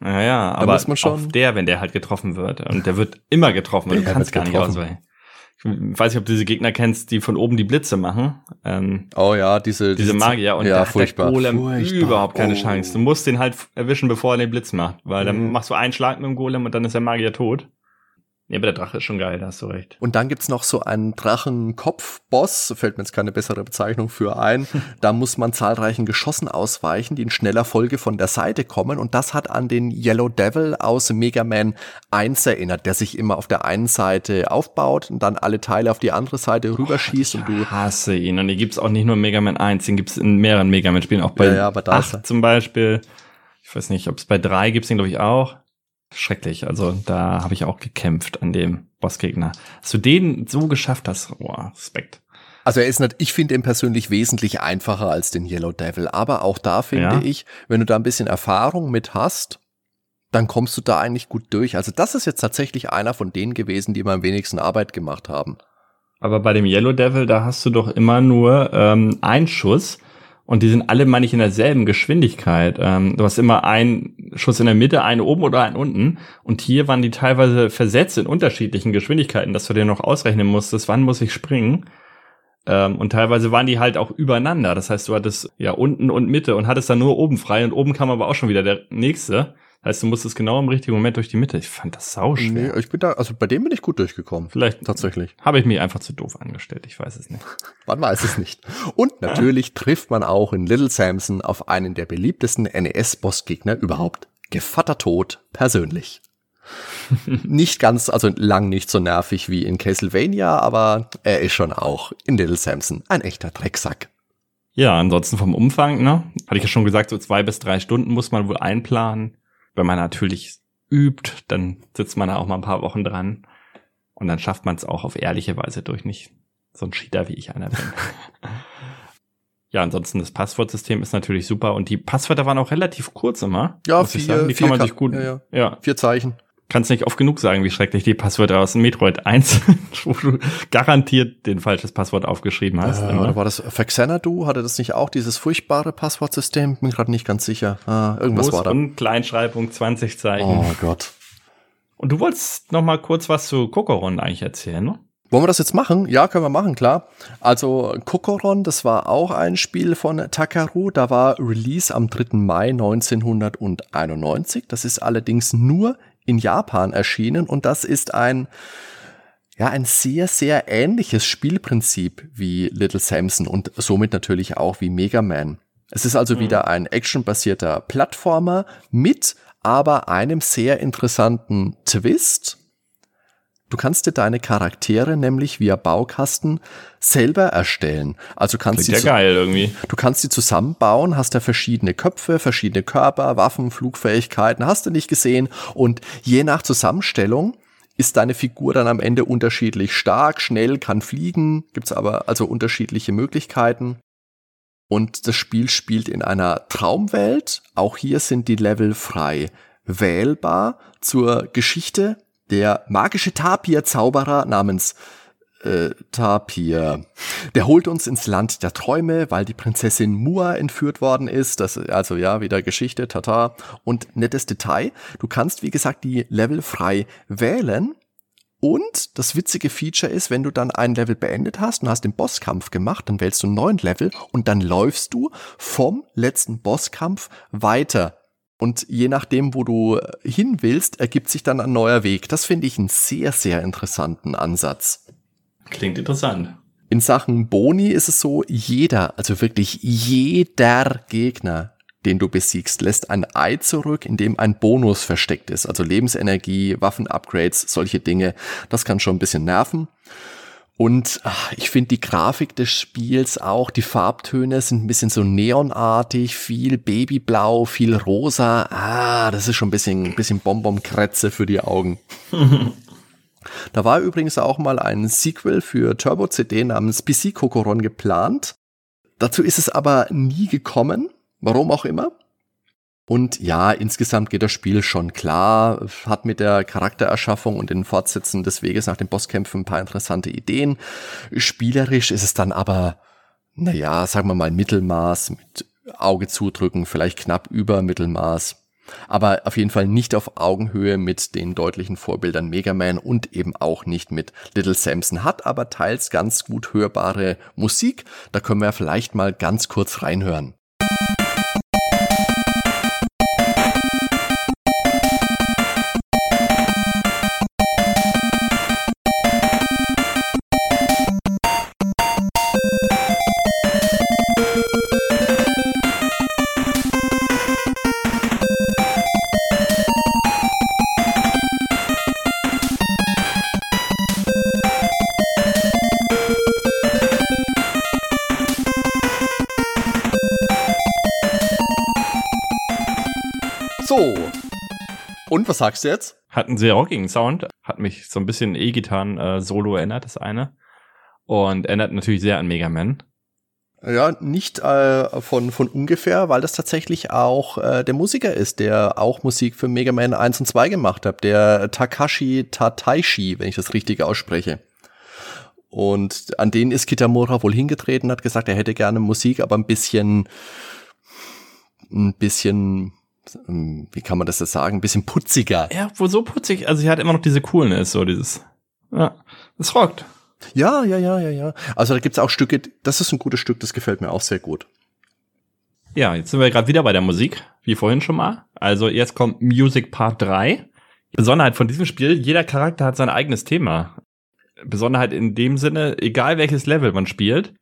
Naja, aber muss man schon auch der, wenn der halt getroffen wird. Und der wird immer getroffen, weil du kannst gar getroffen. nicht ausweichen ich weiß nicht, ob du diese Gegner kennst, die von oben die Blitze machen. Ähm, oh ja, diese diese, diese Magier und ja, da furchtbar. hat der Golem furchtbar. überhaupt keine oh. Chance. Du musst den halt erwischen, bevor er den Blitz macht, weil dann mhm. machst du einen Schlag mit dem Golem und dann ist der Magier tot. Ja, aber der Drache ist schon geil, da hast du recht. Und dann gibt's noch so einen Drachenkopf-Boss, fällt mir jetzt keine bessere Bezeichnung für ein. [laughs] da muss man zahlreichen Geschossen ausweichen, die in schneller Folge von der Seite kommen. Und das hat an den Yellow Devil aus Mega Man 1 erinnert, der sich immer auf der einen Seite aufbaut und dann alle Teile auf die andere Seite rüberschießt. und du hasse ihn. Und die gibt's auch nicht nur in Mega Man 1, den gibt's in mehreren Mega Man-Spielen, auch bei ja, ja, aber da 8 zum Beispiel. Ich weiß nicht, ob es bei 3 gibt's den, glaube ich, auch schrecklich. Also da habe ich auch gekämpft an dem Bossgegner. Dass du den so geschafft hast, oh, Respekt. Also er ist nicht, ich finde ihn persönlich wesentlich einfacher als den Yellow Devil, aber auch da finde ja. ich, wenn du da ein bisschen Erfahrung mit hast, dann kommst du da eigentlich gut durch. Also das ist jetzt tatsächlich einer von denen gewesen, die mir am wenigsten Arbeit gemacht haben. Aber bei dem Yellow Devil, da hast du doch immer nur ähm, einen Schuss und die sind alle, meine ich, in derselben Geschwindigkeit. Ähm, du hast immer einen Schuss in der Mitte, einen oben oder einen unten. Und hier waren die teilweise versetzt in unterschiedlichen Geschwindigkeiten, dass du dir noch ausrechnen musstest, wann muss ich springen. Ähm, und teilweise waren die halt auch übereinander. Das heißt, du hattest ja unten und Mitte und hattest dann nur oben frei und oben kam aber auch schon wieder der nächste. Heißt, du musstest genau im richtigen Moment durch die Mitte. Ich fand das sauschwer. Nee, ich bin da, also bei dem bin ich gut durchgekommen. Vielleicht Tatsächlich. habe ich mich einfach zu doof angestellt. Ich weiß es nicht. [laughs] Man weiß es nicht. Und natürlich [laughs] trifft man auch in Little Samson auf einen der beliebtesten NES-Bossgegner überhaupt. Gevattertod persönlich. [laughs] nicht ganz, also lang nicht so nervig wie in Castlevania, aber er ist schon auch in Little Samson ein echter Drecksack. Ja, ansonsten vom Umfang, ne? Hatte ich ja schon gesagt, so zwei bis drei Stunden muss man wohl einplanen. Wenn man natürlich übt, dann sitzt man da auch mal ein paar Wochen dran. Und dann schafft man es auch auf ehrliche Weise durch, nicht so ein Cheater, wie ich einer bin. [laughs] ja, ansonsten das Passwortsystem ist natürlich super und die Passwörter waren auch relativ kurz immer. Ja, muss ich vier, sagen. Die vier kann man sich gut, ja, ja. ja, Vier Zeichen. Kannst nicht oft genug sagen, wie schrecklich die Passwörter aus dem Metroid 1 [laughs] sind, wo du garantiert den falsches Passwort aufgeschrieben hast. Äh, oder war das Faxanadu? Hatte das nicht auch dieses furchtbare Passwortsystem? Bin gerade nicht ganz sicher. Ah, irgendwas Groß- war da. und Kleinschreibung 20 Zeichen. Oh Gott. Und du wolltest noch mal kurz was zu Kokoron eigentlich erzählen, ne? Wollen wir das jetzt machen? Ja, können wir machen, klar. Also Kokoron, das war auch ein Spiel von Takaru. Da war Release am 3. Mai 1991. Das ist allerdings nur in Japan erschienen und das ist ein ja, ein sehr, sehr ähnliches Spielprinzip wie Little Samson und somit natürlich auch wie Mega Man. Es ist also wieder ein actionbasierter Plattformer mit aber einem sehr interessanten Twist. Du kannst dir deine Charaktere nämlich via Baukasten selber erstellen. Also kannst Klingt sie ja geil irgendwie. Du kannst sie zusammenbauen, hast da verschiedene Köpfe, verschiedene Körper, Waffen, Flugfähigkeiten, hast du nicht gesehen. Und je nach Zusammenstellung ist deine Figur dann am Ende unterschiedlich stark, schnell, kann fliegen, gibt's aber also unterschiedliche Möglichkeiten. Und das Spiel spielt in einer Traumwelt. Auch hier sind die Level frei wählbar zur Geschichte. Der magische Tapir-Zauberer namens äh, Tapir. Der holt uns ins Land der Träume, weil die Prinzessin Mua entführt worden ist. Das, also ja, wieder Geschichte, tata. Und nettes Detail. Du kannst, wie gesagt, die Level frei wählen. Und das witzige Feature ist, wenn du dann ein Level beendet hast und hast den Bosskampf gemacht, dann wählst du einen neuen Level und dann läufst du vom letzten Bosskampf weiter. Und je nachdem, wo du hin willst, ergibt sich dann ein neuer Weg. Das finde ich einen sehr, sehr interessanten Ansatz. Klingt interessant. In Sachen Boni ist es so, jeder, also wirklich jeder Gegner, den du besiegst, lässt ein Ei zurück, in dem ein Bonus versteckt ist. Also Lebensenergie, Waffenupgrades, solche Dinge. Das kann schon ein bisschen nerven. Und ach, ich finde die Grafik des Spiels auch, die Farbtöne sind ein bisschen so neonartig, viel Babyblau, viel rosa. Ah, das ist schon ein bisschen, ein bisschen Bonbon-Krätze für die Augen. [laughs] Da war übrigens auch mal ein Sequel für Turbo CD namens PC Kokoron geplant. Dazu ist es aber nie gekommen, warum auch immer. Und ja, insgesamt geht das Spiel schon klar, hat mit der Charaktererschaffung und den Fortsetzen des Weges nach den Bosskämpfen ein paar interessante Ideen. Spielerisch ist es dann aber, naja, sagen wir mal Mittelmaß, mit Auge zudrücken, vielleicht knapp über Mittelmaß. Aber auf jeden Fall nicht auf Augenhöhe mit den deutlichen Vorbildern Mega Man und eben auch nicht mit Little Samson. Hat aber teils ganz gut hörbare Musik. Da können wir vielleicht mal ganz kurz reinhören. Und was sagst du jetzt? Hat einen sehr rockigen Sound, hat mich so ein bisschen E-Gitarren-Solo erinnert, das eine. Und erinnert natürlich sehr an Mega Man. Ja, nicht äh, von, von ungefähr, weil das tatsächlich auch äh, der Musiker ist, der auch Musik für Mega Man 1 und 2 gemacht hat, der Takashi Tataishi, wenn ich das richtig ausspreche. Und an den ist Kitamura wohl hingetreten, hat gesagt, er hätte gerne Musik, aber ein bisschen, ein bisschen, wie kann man das jetzt sagen, ein bisschen putziger. Ja, wohl so putzig, also sie hat immer noch diese Coolness, so dieses, ja, es rockt. Ja, ja, ja, ja, ja. Also da gibt's auch Stücke, das ist ein gutes Stück, das gefällt mir auch sehr gut. Ja, jetzt sind wir gerade wieder bei der Musik, wie vorhin schon mal. Also jetzt kommt Music Part 3. Besonderheit von diesem Spiel, jeder Charakter hat sein eigenes Thema. Besonderheit in dem Sinne, egal welches Level man spielt,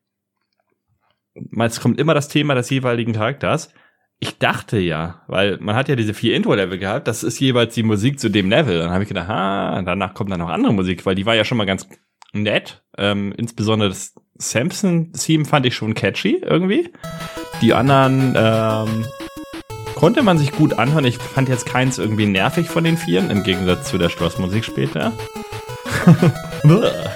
meist kommt immer das Thema des jeweiligen Charakters. Ich dachte ja, weil man hat ja diese vier Intro-Level gehabt, das ist jeweils die Musik zu dem Level. Dann habe ich gedacht, ah, danach kommt dann noch andere Musik, weil die war ja schon mal ganz nett. Ähm, insbesondere das Samson-Theme fand ich schon catchy irgendwie. Die anderen ähm, konnte man sich gut anhören. Ich fand jetzt keins irgendwie nervig von den Vieren, im Gegensatz zu der Schlossmusik später. Oder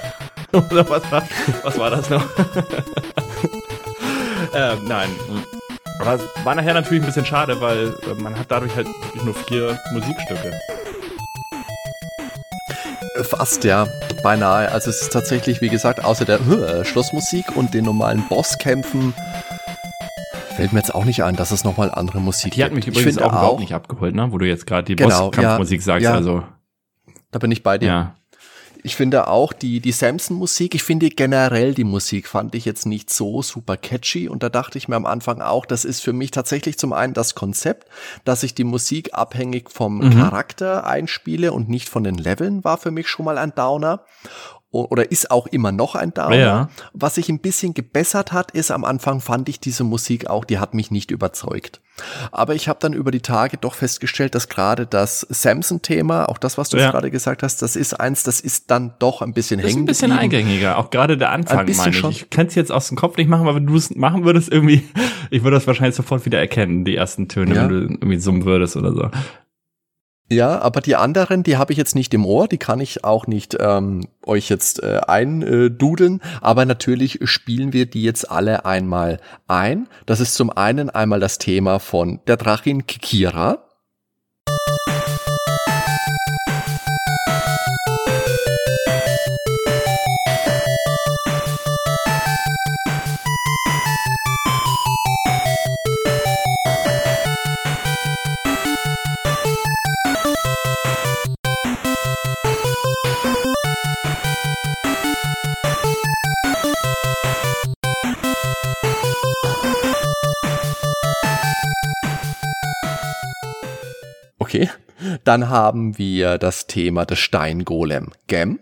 [laughs] [laughs] was war, was war das noch? [laughs] äh, nein. Aber es war nachher natürlich ein bisschen schade, weil äh, man hat dadurch halt nur vier Musikstücke. Fast, ja. Beinahe. Also es ist tatsächlich, wie gesagt, außer der äh, Schlossmusik und den normalen Bosskämpfen fällt mir jetzt auch nicht ein, dass es nochmal andere Musik Die hat mich übrigens auch, auch überhaupt nicht abgeholt, ne? Wo du jetzt gerade die genau, Bosskampfmusik ja, sagst, ja. also. Da bin ich bei dir. Ja. Ich finde auch die, die Samson-Musik, ich finde generell die Musik fand ich jetzt nicht so super catchy und da dachte ich mir am Anfang auch, das ist für mich tatsächlich zum einen das Konzept, dass ich die Musik abhängig vom mhm. Charakter einspiele und nicht von den Leveln, war für mich schon mal ein Downer oder ist auch immer noch ein Downer. Ja. Was sich ein bisschen gebessert hat, ist am Anfang fand ich diese Musik auch, die hat mich nicht überzeugt. Aber ich habe dann über die Tage doch festgestellt, dass gerade das Samson-Thema, auch das, was du ja. gerade gesagt hast, das ist eins, das ist dann doch ein bisschen hängen. Ist ein bisschen eingängiger, auch gerade der Anfang, meine ich. Schon. Ich kann es jetzt aus dem Kopf nicht machen, aber wenn du es machen würdest, irgendwie, [laughs] ich würde das wahrscheinlich sofort wieder erkennen, die ersten Töne, ja. wenn du irgendwie summen würdest oder so. Ja, aber die anderen, die habe ich jetzt nicht im Ohr, die kann ich auch nicht ähm, euch jetzt äh, eindudeln, aber natürlich spielen wir die jetzt alle einmal ein. Das ist zum einen einmal das Thema von der Drachin Kikira. Okay. Dann haben wir das Thema des Steingolem Gem.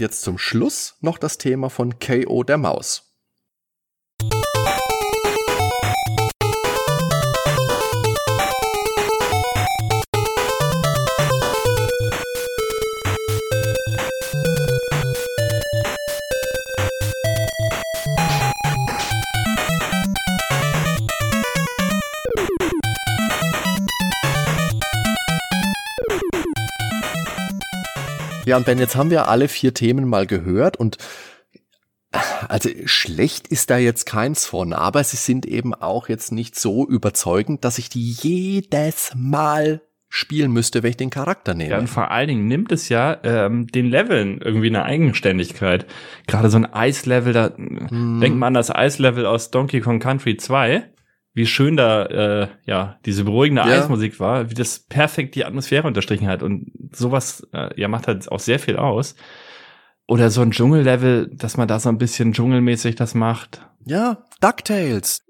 Jetzt zum Schluss noch das Thema von KO der Maus. Ja, und Ben, jetzt haben wir alle vier Themen mal gehört und also schlecht ist da jetzt keins von, aber sie sind eben auch jetzt nicht so überzeugend, dass ich die jedes Mal spielen müsste, wenn ich den Charakter nehme. Ja, und vor allen Dingen nimmt es ja ähm, den Leveln irgendwie eine Eigenständigkeit. Gerade so ein Eislevel, da hm. denkt man an das Eislevel aus Donkey Kong Country 2 wie schön da äh, ja diese beruhigende ja. Eismusik war, wie das perfekt die Atmosphäre unterstrichen hat und sowas äh, ja macht halt auch sehr viel aus. Oder so ein Dschungellevel, dass man da so ein bisschen dschungelmäßig das macht. Ja, DuckTales.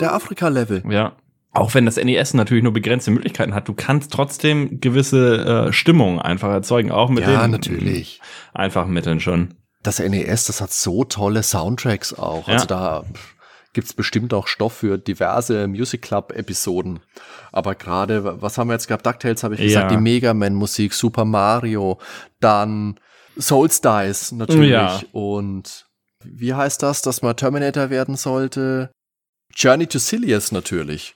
Der Afrika-Level. Ja. Auch wenn das NES natürlich nur begrenzte Möglichkeiten hat, du kannst trotzdem gewisse äh, Stimmung einfach erzeugen, auch mit ja, den natürlich. einfachen Mitteln schon. Das NES, das hat so tolle Soundtracks auch. Also ja. Also da gibt's bestimmt auch Stoff für diverse Music Club-Episoden. Aber gerade, was haben wir jetzt gehabt? DuckTales habe ich ja. gesagt, die Mega Man-Musik, Super Mario, dann Souls Dice natürlich ja. und wie heißt das, dass man Terminator werden sollte? Journey to Silius natürlich.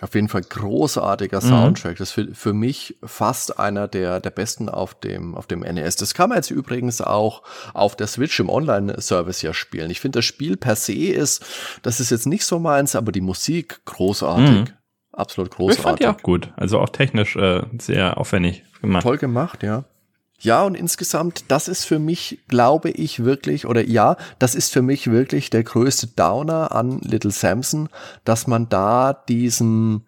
Auf jeden Fall großartiger mhm. Soundtrack. Mhm. Das ist für, für mich fast einer der, der besten auf dem, auf dem NES. Das kann man jetzt übrigens auch auf der Switch im Online-Service ja spielen. Ich finde, das Spiel per se ist, das ist jetzt nicht so meins, aber die Musik großartig. Mhm. Absolut großartig. Ich fand die auch gut. Also auch technisch äh, sehr aufwendig gemacht. Toll gemacht, ja. Ja, und insgesamt, das ist für mich, glaube ich, wirklich, oder ja, das ist für mich wirklich der größte Downer an Little Samson, dass man da diesen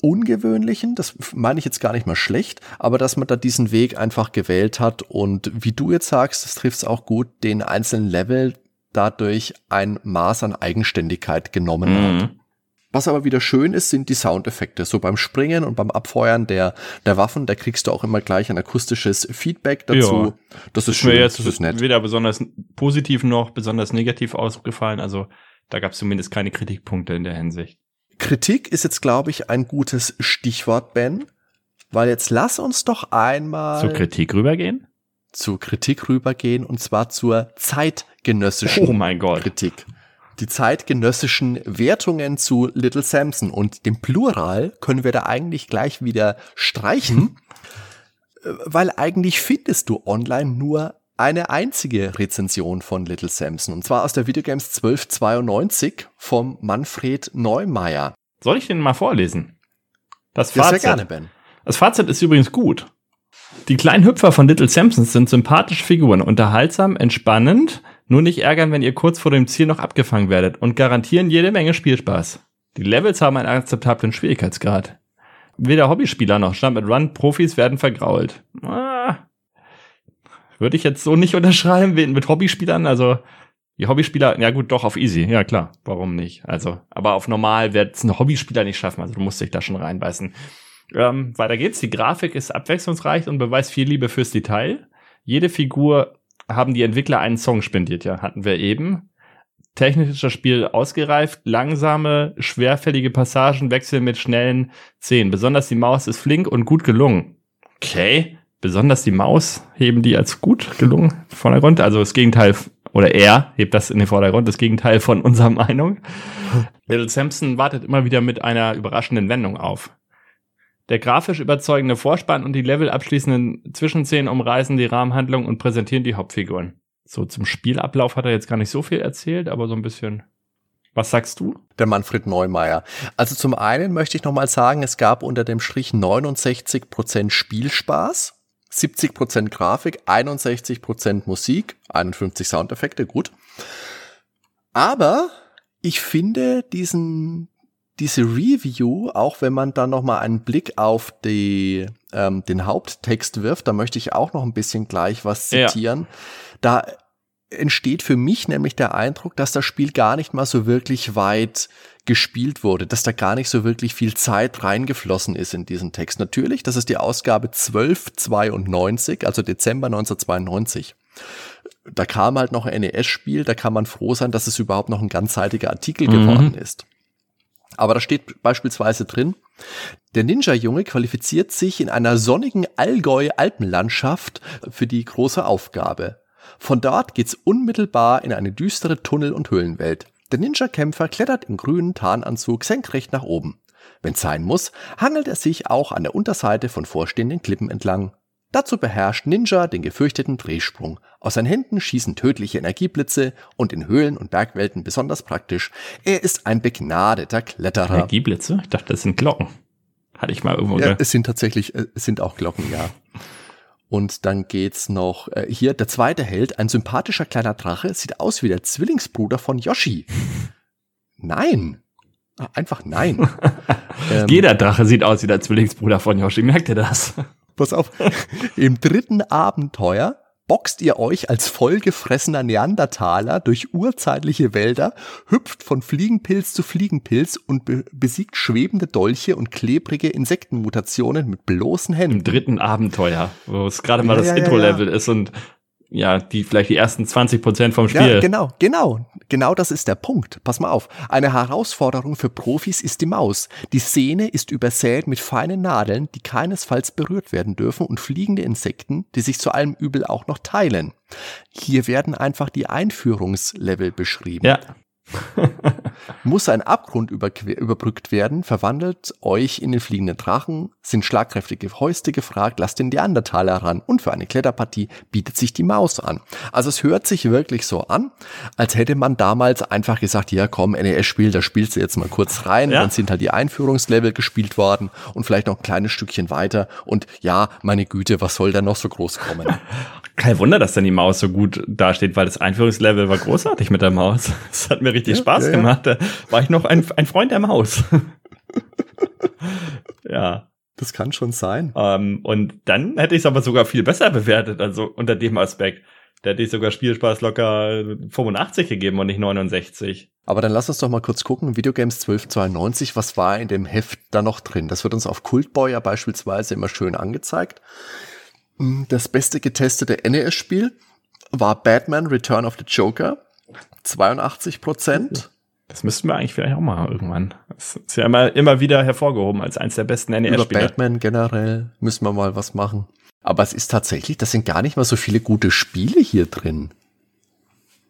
ungewöhnlichen, das meine ich jetzt gar nicht mal schlecht, aber dass man da diesen Weg einfach gewählt hat und wie du jetzt sagst, das trifft es auch gut, den einzelnen Level dadurch ein Maß an Eigenständigkeit genommen mhm. hat. Was aber wieder schön ist, sind die Soundeffekte. So beim Springen und beim Abfeuern der, der Waffen, da kriegst du auch immer gleich ein akustisches Feedback dazu. Ja. Das ist schön, jetzt das ist nett. Weder besonders positiv noch besonders negativ ausgefallen. Also da gab es zumindest keine Kritikpunkte in der Hinsicht. Kritik ist jetzt, glaube ich, ein gutes Stichwort, Ben. Weil jetzt lass uns doch einmal zur Kritik rübergehen. Zur Kritik rübergehen und zwar zur zeitgenössischen oh. Kritik die zeitgenössischen Wertungen zu Little Samson und dem Plural können wir da eigentlich gleich wieder streichen, äh, weil eigentlich findest du online nur eine einzige Rezension von Little Samson und zwar aus der Videogames 1292 vom Manfred Neumeier. Soll ich den mal vorlesen? Das Fazit. Sehr gerne, Ben. Das Fazit ist übrigens gut. Die kleinen Hüpfer von Little Samsons sind sympathische Figuren, unterhaltsam, entspannend, nur nicht ärgern, wenn ihr kurz vor dem Ziel noch abgefangen werdet und garantieren jede Menge Spielspaß. Die Levels haben einen akzeptablen Schwierigkeitsgrad. Weder Hobbyspieler noch Jump and Run Profis werden vergrault. Ah, würde ich jetzt so nicht [laughs] unterschreiben mit Hobbyspielern, also die Hobbyspieler, ja gut, doch auf easy, ja klar, warum nicht? Also, aber auf normal wird es ein Hobbyspieler nicht schaffen, also du musst dich da schon reinbeißen. Ähm, weiter geht's, die Grafik ist abwechslungsreich und beweist viel Liebe fürs Detail. Jede Figur haben die Entwickler einen Song spendiert, ja, hatten wir eben. Technisch ist das Spiel ausgereift, langsame, schwerfällige Passagen wechseln mit schnellen Szenen. Besonders die Maus ist flink und gut gelungen. Okay, besonders die Maus heben die als gut gelungen Vordergrund. Also das Gegenteil, oder er hebt das in den Vordergrund, das Gegenteil von unserer Meinung. [laughs] Little Samson wartet immer wieder mit einer überraschenden Wendung auf. Der grafisch überzeugende Vorspann und die Level abschließenden Zwischenszenen umreißen die Rahmenhandlung und präsentieren die Hauptfiguren. So zum Spielablauf hat er jetzt gar nicht so viel erzählt, aber so ein bisschen. Was sagst du? Der Manfred Neumeier. Also zum einen möchte ich nochmal sagen, es gab unter dem Strich 69% Spielspaß, 70% Grafik, 61% Musik, 51 Soundeffekte, gut. Aber ich finde diesen, diese Review, auch wenn man dann noch mal einen Blick auf die, ähm, den Haupttext wirft, da möchte ich auch noch ein bisschen gleich was zitieren. Ja. Da entsteht für mich nämlich der Eindruck, dass das Spiel gar nicht mal so wirklich weit gespielt wurde, dass da gar nicht so wirklich viel Zeit reingeflossen ist in diesen Text. Natürlich, das ist die Ausgabe 1292, also Dezember 1992. Da kam halt noch ein NES-Spiel, da kann man froh sein, dass es überhaupt noch ein ganzseitiger Artikel mhm. geworden ist. Aber da steht beispielsweise drin, der Ninja-Junge qualifiziert sich in einer sonnigen Allgäu-Alpenlandschaft für die große Aufgabe. Von dort geht's unmittelbar in eine düstere Tunnel- und Höhlenwelt. Der Ninja-Kämpfer klettert im grünen Tarnanzug senkrecht nach oben. Wenn's sein muss, hangelt er sich auch an der Unterseite von vorstehenden Klippen entlang. Dazu beherrscht Ninja den gefürchteten Drehsprung. Aus seinen Händen schießen tödliche Energieblitze und in Höhlen und Bergwelten besonders praktisch. Er ist ein begnadeter Kletterer. Energieblitze? Ich dachte, das sind Glocken. Hatte ich mal irgendwo. Ja, es sind tatsächlich, äh, es sind auch Glocken, ja. Und dann geht's noch äh, hier der zweite Held, ein sympathischer kleiner Drache, sieht aus wie der Zwillingsbruder von Yoshi. Nein. Einfach nein. [laughs] ähm, Jeder Drache sieht aus wie der Zwillingsbruder von Yoshi. Merkt ihr das? Pass auf. [laughs] Im dritten Abenteuer boxt ihr euch als vollgefressener Neandertaler durch urzeitliche Wälder, hüpft von Fliegenpilz zu Fliegenpilz und be besiegt schwebende Dolche und klebrige Insektenmutationen mit bloßen Händen. Im dritten Abenteuer, wo es gerade mal ja, das ja, Intro-Level ja, ist und ja, die vielleicht die ersten 20 Prozent vom Spiel. Ja, genau, genau, genau das ist der Punkt. Pass mal auf. Eine Herausforderung für Profis ist die Maus. Die Szene ist übersät mit feinen Nadeln, die keinesfalls berührt werden dürfen und fliegende Insekten, die sich zu allem Übel auch noch teilen. Hier werden einfach die Einführungslevel beschrieben. Ja. [laughs] Muss ein Abgrund überbrückt werden, verwandelt euch in den fliegenden Drachen, sind schlagkräftige Häuste gefragt, lasst den Neandertaler ran und für eine Kletterpartie bietet sich die Maus an. Also es hört sich wirklich so an, als hätte man damals einfach gesagt, ja komm, NES-Spiel, da spielst du jetzt mal kurz rein, ja. dann sind halt die Einführungslevel gespielt worden und vielleicht noch ein kleines Stückchen weiter und ja, meine Güte, was soll da noch so groß kommen? [laughs] Kein Wunder, dass dann die Maus so gut dasteht, weil das Einführungslevel war großartig mit der Maus. [laughs] Das hat mir richtig ja, Spaß ja, gemacht. Da war ich noch ein, ein Freund der Maus. [laughs] ja. Das kann schon sein. Ähm, und dann hätte ich es aber sogar viel besser bewertet, also unter dem Aspekt. Da hätte ich sogar Spielspaß locker 85 gegeben und nicht 69. Aber dann lass uns doch mal kurz gucken. Videogames 1292, was war in dem Heft da noch drin? Das wird uns auf Cultboy ja beispielsweise immer schön angezeigt. Das beste getestete NES-Spiel war Batman Return of the Joker. 82 Prozent. Das müssten wir eigentlich vielleicht auch mal irgendwann. Das ist ja immer, immer wieder hervorgehoben als eins der besten NES-Spiele. Über Batman generell müssen wir mal was machen. Aber es ist tatsächlich, das sind gar nicht mal so viele gute Spiele hier drin.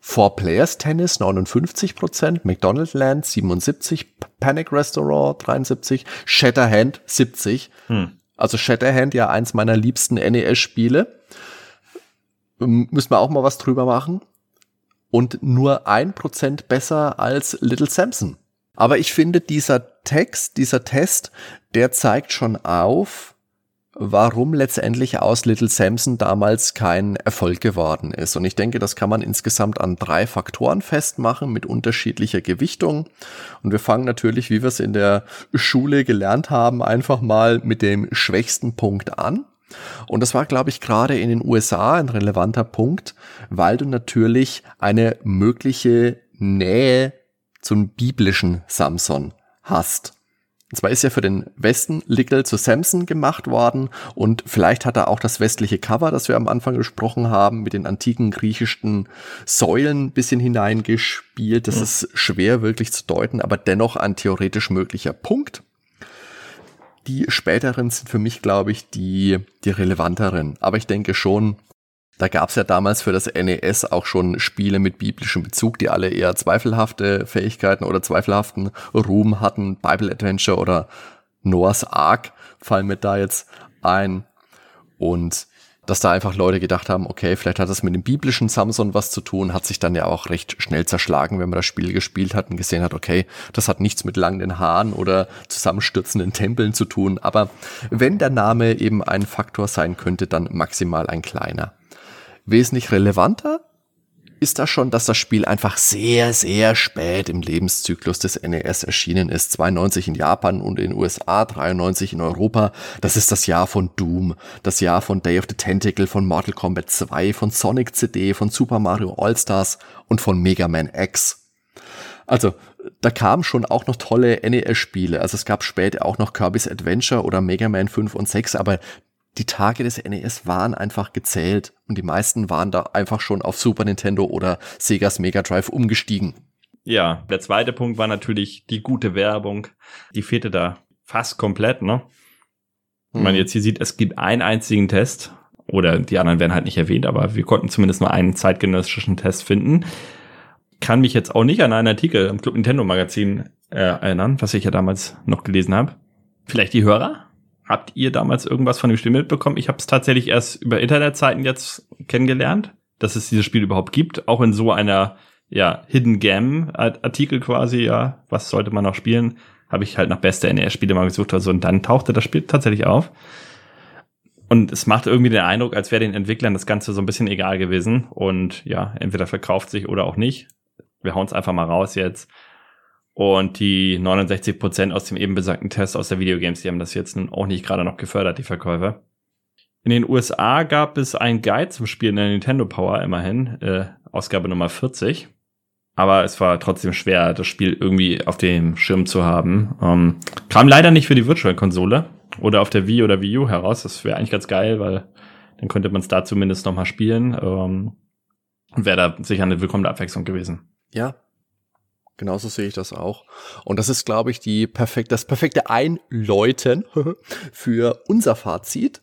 Four Players Tennis 59 Prozent, McDonald Land 77, Panic Restaurant 73, Shatterhand 70. Hm. Also Shatterhand ja eins meiner liebsten NES-Spiele. Müssen wir auch mal was drüber machen. Und nur ein Prozent besser als Little Samson. Aber ich finde, dieser Text, dieser Test, der zeigt schon auf, warum letztendlich aus Little Samson damals kein Erfolg geworden ist. Und ich denke, das kann man insgesamt an drei Faktoren festmachen mit unterschiedlicher Gewichtung. Und wir fangen natürlich, wie wir es in der Schule gelernt haben, einfach mal mit dem schwächsten Punkt an. Und das war, glaube ich, gerade in den USA ein relevanter Punkt, weil du natürlich eine mögliche Nähe zum biblischen Samson hast. Und zwar ist ja für den Westen Lickel zu Samson gemacht worden und vielleicht hat er auch das westliche Cover, das wir am Anfang gesprochen haben, mit den antiken griechischen Säulen bisschen hineingespielt. Das ja. ist schwer wirklich zu deuten, aber dennoch ein theoretisch möglicher Punkt. Die späteren sind für mich, glaube ich, die, die relevanteren. Aber ich denke schon, da gab es ja damals für das NES auch schon Spiele mit biblischem Bezug, die alle eher zweifelhafte Fähigkeiten oder zweifelhaften Ruhm hatten. Bible Adventure oder Noah's Ark fallen mir da jetzt ein. Und dass da einfach Leute gedacht haben, okay, vielleicht hat das mit dem biblischen Samson was zu tun, hat sich dann ja auch recht schnell zerschlagen, wenn man das Spiel gespielt hat und gesehen hat, okay, das hat nichts mit langen Haaren oder zusammenstürzenden Tempeln zu tun. Aber wenn der Name eben ein Faktor sein könnte, dann maximal ein kleiner. Wesentlich relevanter ist das schon, dass das Spiel einfach sehr, sehr spät im Lebenszyklus des NES erschienen ist. 92 in Japan und in den USA, 93 in Europa. Das ist das Jahr von Doom, das Jahr von Day of the Tentacle, von Mortal Kombat 2, von Sonic CD, von Super Mario All-Stars und von Mega Man X. Also, da kamen schon auch noch tolle NES-Spiele. Also es gab später auch noch Kirby's Adventure oder Mega Man 5 und 6, aber die Tage des NES waren einfach gezählt und die meisten waren da einfach schon auf Super Nintendo oder Segas Mega Drive umgestiegen. Ja, der zweite Punkt war natürlich die gute Werbung. Die fehlte da fast komplett, ne? Wenn man hm. jetzt hier sieht, es gibt einen einzigen Test oder die anderen werden halt nicht erwähnt, aber wir konnten zumindest nur einen zeitgenössischen Test finden. Kann mich jetzt auch nicht an einen Artikel im Club Nintendo Magazin äh, erinnern, was ich ja damals noch gelesen habe. Vielleicht die Hörer? Habt ihr damals irgendwas von dem Spiel mitbekommen? Ich habe es tatsächlich erst über Internetseiten jetzt kennengelernt, dass es dieses Spiel überhaupt gibt, auch in so einer ja Hidden Gem Artikel quasi. Ja, was sollte man noch spielen? Habe ich halt nach beste NES-Spiele mal gesucht, also und dann tauchte das Spiel tatsächlich auf. Und es macht irgendwie den Eindruck, als wäre den Entwicklern das Ganze so ein bisschen egal gewesen. Und ja, entweder verkauft sich oder auch nicht. Wir hauen es einfach mal raus jetzt. Und die 69 Prozent aus dem eben besagten Test aus der Videogames, die haben das jetzt auch nicht gerade noch gefördert, die Verkäufer. In den USA gab es ein Guide zum Spielen der Nintendo Power immerhin, äh, Ausgabe Nummer 40. Aber es war trotzdem schwer, das Spiel irgendwie auf dem Schirm zu haben. Ähm, kam leider nicht für die Virtual-Konsole oder auf der Wii oder Wii U heraus. Das wäre eigentlich ganz geil, weil dann könnte man es da zumindest noch mal spielen. Ähm, und wäre da sicher eine willkommene Abwechslung gewesen. Ja, Genauso sehe ich das auch. Und das ist, glaube ich, die perfekt, das perfekte Einläuten [laughs] für unser Fazit.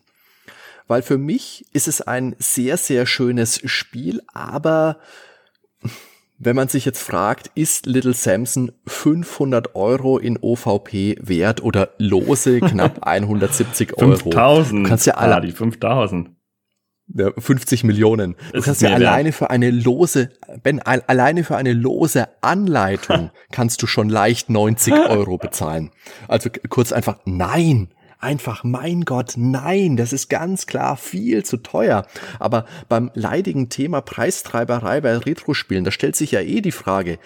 Weil für mich ist es ein sehr, sehr schönes Spiel, aber wenn man sich jetzt fragt, ist Little Samson 500 Euro in OVP wert oder lose knapp [laughs] 170 Euro? 5000. Du kannst ja alle, ah, die 5000. Ja, 50 Millionen. Du kannst ja alleine für eine lose, Ben, alleine für eine lose Anleitung [laughs] kannst du schon leicht 90 [laughs] Euro bezahlen. Also kurz einfach, nein, einfach, mein Gott, nein, das ist ganz klar viel zu teuer. Aber beim leidigen Thema Preistreiberei bei Retro-Spielen, da stellt sich ja eh die Frage,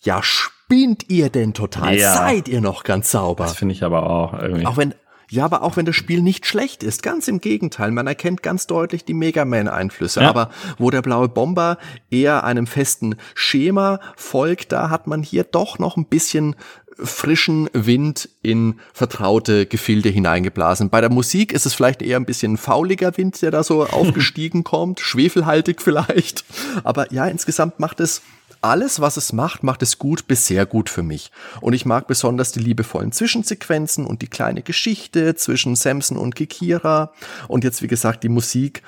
ja, spinnt ihr denn total? Ja. Seid ihr noch ganz sauber? Das finde ich aber auch irgendwie. Auch wenn, ja, aber auch wenn das Spiel nicht schlecht ist, ganz im Gegenteil, man erkennt ganz deutlich die Mega Man-Einflüsse. Ja. Aber wo der blaue Bomber eher einem festen Schema folgt, da hat man hier doch noch ein bisschen frischen Wind in vertraute Gefilde hineingeblasen. Bei der Musik ist es vielleicht eher ein bisschen fauliger Wind, der da so [laughs] aufgestiegen kommt, schwefelhaltig vielleicht. Aber ja, insgesamt macht es alles, was es macht, macht es gut bis sehr gut für mich. Und ich mag besonders die liebevollen Zwischensequenzen und die kleine Geschichte zwischen Samson und Kikira. Und jetzt, wie gesagt, die Musik,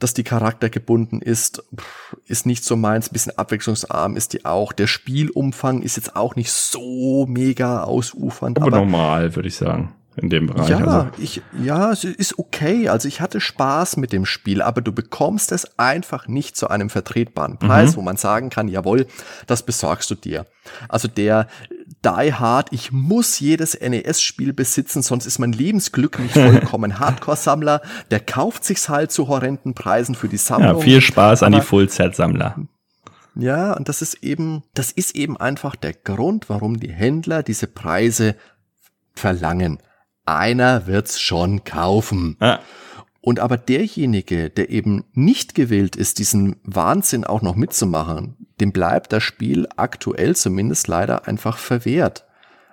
dass die Charakter gebunden ist, ist nicht so meins. Ein bisschen abwechslungsarm ist die auch. Der Spielumfang ist jetzt auch nicht so mega ausufernd. Aber, aber normal, würde ich sagen in dem Bereich. Ja, also. ich, ja, es ist okay. Also ich hatte Spaß mit dem Spiel, aber du bekommst es einfach nicht zu einem vertretbaren Preis, mhm. wo man sagen kann, jawohl, das besorgst du dir. Also der Die Hard, ich muss jedes NES-Spiel besitzen, sonst ist mein Lebensglück nicht [laughs] vollkommen. Hardcore-Sammler, der kauft sich's halt zu horrenden Preisen für die Sammlung. Ja, viel Spaß an die Full-Set-Sammler. Ja, und das ist eben, das ist eben einfach der Grund, warum die Händler diese Preise verlangen einer wird's schon kaufen. Ja. Und aber derjenige, der eben nicht gewillt ist, diesen Wahnsinn auch noch mitzumachen, dem bleibt das Spiel aktuell zumindest leider einfach verwehrt.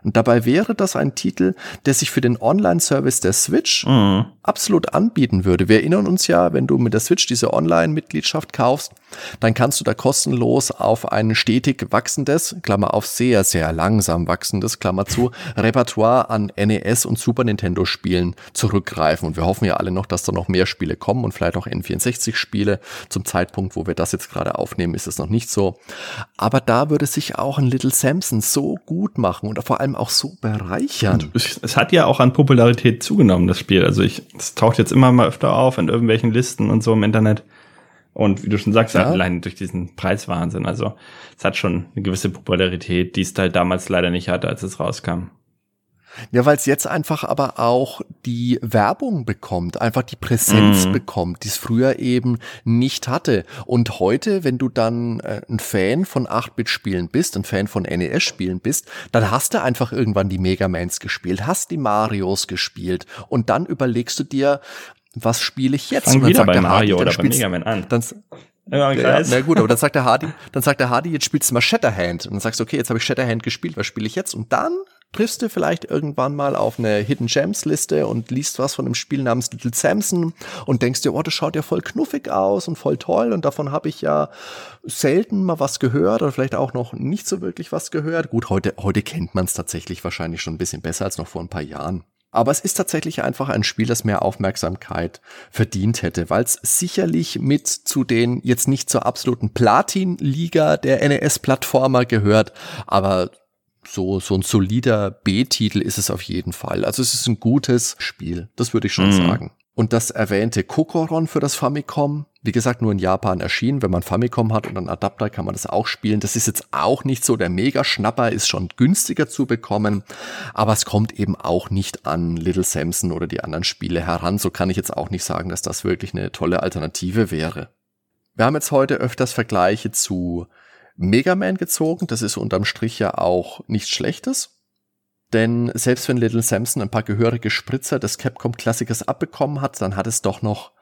Und dabei wäre das ein Titel, der sich für den Online-Service der Switch mhm. absolut anbieten würde. Wir erinnern uns ja, wenn du mit der Switch diese Online-Mitgliedschaft kaufst, dann kannst du da kostenlos auf ein stetig wachsendes, Klammer auf sehr, sehr langsam wachsendes, Klammer zu, Repertoire an NES und Super Nintendo Spielen zurückgreifen. Und wir hoffen ja alle noch, dass da noch mehr Spiele kommen und vielleicht auch N64 Spiele. Zum Zeitpunkt, wo wir das jetzt gerade aufnehmen, ist es noch nicht so. Aber da würde sich auch ein Little Samson so gut machen und vor allem auch so bereichern. Es, hat ja auch an Popularität zugenommen, das Spiel. Also ich, es taucht jetzt immer mal öfter auf in irgendwelchen Listen und so im Internet. Und wie du schon sagst, ja. allein durch diesen Preiswahnsinn. Also es hat schon eine gewisse Popularität, die es halt damals leider nicht hatte, als es rauskam. Ja, weil es jetzt einfach aber auch die Werbung bekommt, einfach die Präsenz mhm. bekommt, die es früher eben nicht hatte. Und heute, wenn du dann äh, ein Fan von 8-Bit-Spielen bist, ein Fan von NES-Spielen bist, dann hast du einfach irgendwann die Megamans gespielt, hast die Marios gespielt und dann überlegst du dir, was spiele ich jetzt? Fang wieder bei Mario Hardy, oder bei Mega Man an. Dann, ja, ja, na gut, aber dann sagt der Hardy, dann sagt der Hardy, jetzt spielst du mal Shatterhand. Und dann sagst du, okay, jetzt habe ich Shatterhand gespielt, was spiele ich jetzt? Und dann triffst du vielleicht irgendwann mal auf eine Hidden Gems Liste und liest was von einem Spiel namens Little Samson und denkst dir, oh, das schaut ja voll knuffig aus und voll toll und davon habe ich ja selten mal was gehört oder vielleicht auch noch nicht so wirklich was gehört. Gut, heute, heute kennt man es tatsächlich wahrscheinlich schon ein bisschen besser als noch vor ein paar Jahren. Aber es ist tatsächlich einfach ein Spiel, das mehr Aufmerksamkeit verdient hätte, weil es sicherlich mit zu den jetzt nicht zur absoluten Platin-Liga der NES-Plattformer gehört, aber so, so ein solider B-Titel ist es auf jeden Fall. Also es ist ein gutes Spiel, das würde ich schon mhm. sagen. Und das erwähnte Kokoron für das Famicom, wie gesagt, nur in Japan erschienen. Wenn man Famicom hat und einen Adapter, kann man das auch spielen. Das ist jetzt auch nicht so der Mega-Schnapper, ist schon günstiger zu bekommen. Aber es kommt eben auch nicht an Little Samson oder die anderen Spiele heran. So kann ich jetzt auch nicht sagen, dass das wirklich eine tolle Alternative wäre. Wir haben jetzt heute öfters Vergleiche zu Mega Man gezogen. Das ist unterm Strich ja auch nichts Schlechtes. Denn selbst wenn Little Samson ein paar gehörige Spritzer des Capcom-Klassikers abbekommen hat, dann hat es doch noch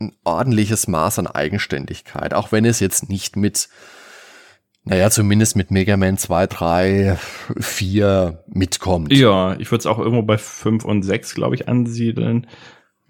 ein ordentliches Maß an Eigenständigkeit. Auch wenn es jetzt nicht mit, naja, zumindest mit Mega Man 2, 3, 4 mitkommt. Ja, ich würde es auch irgendwo bei 5 und 6, glaube ich, ansiedeln.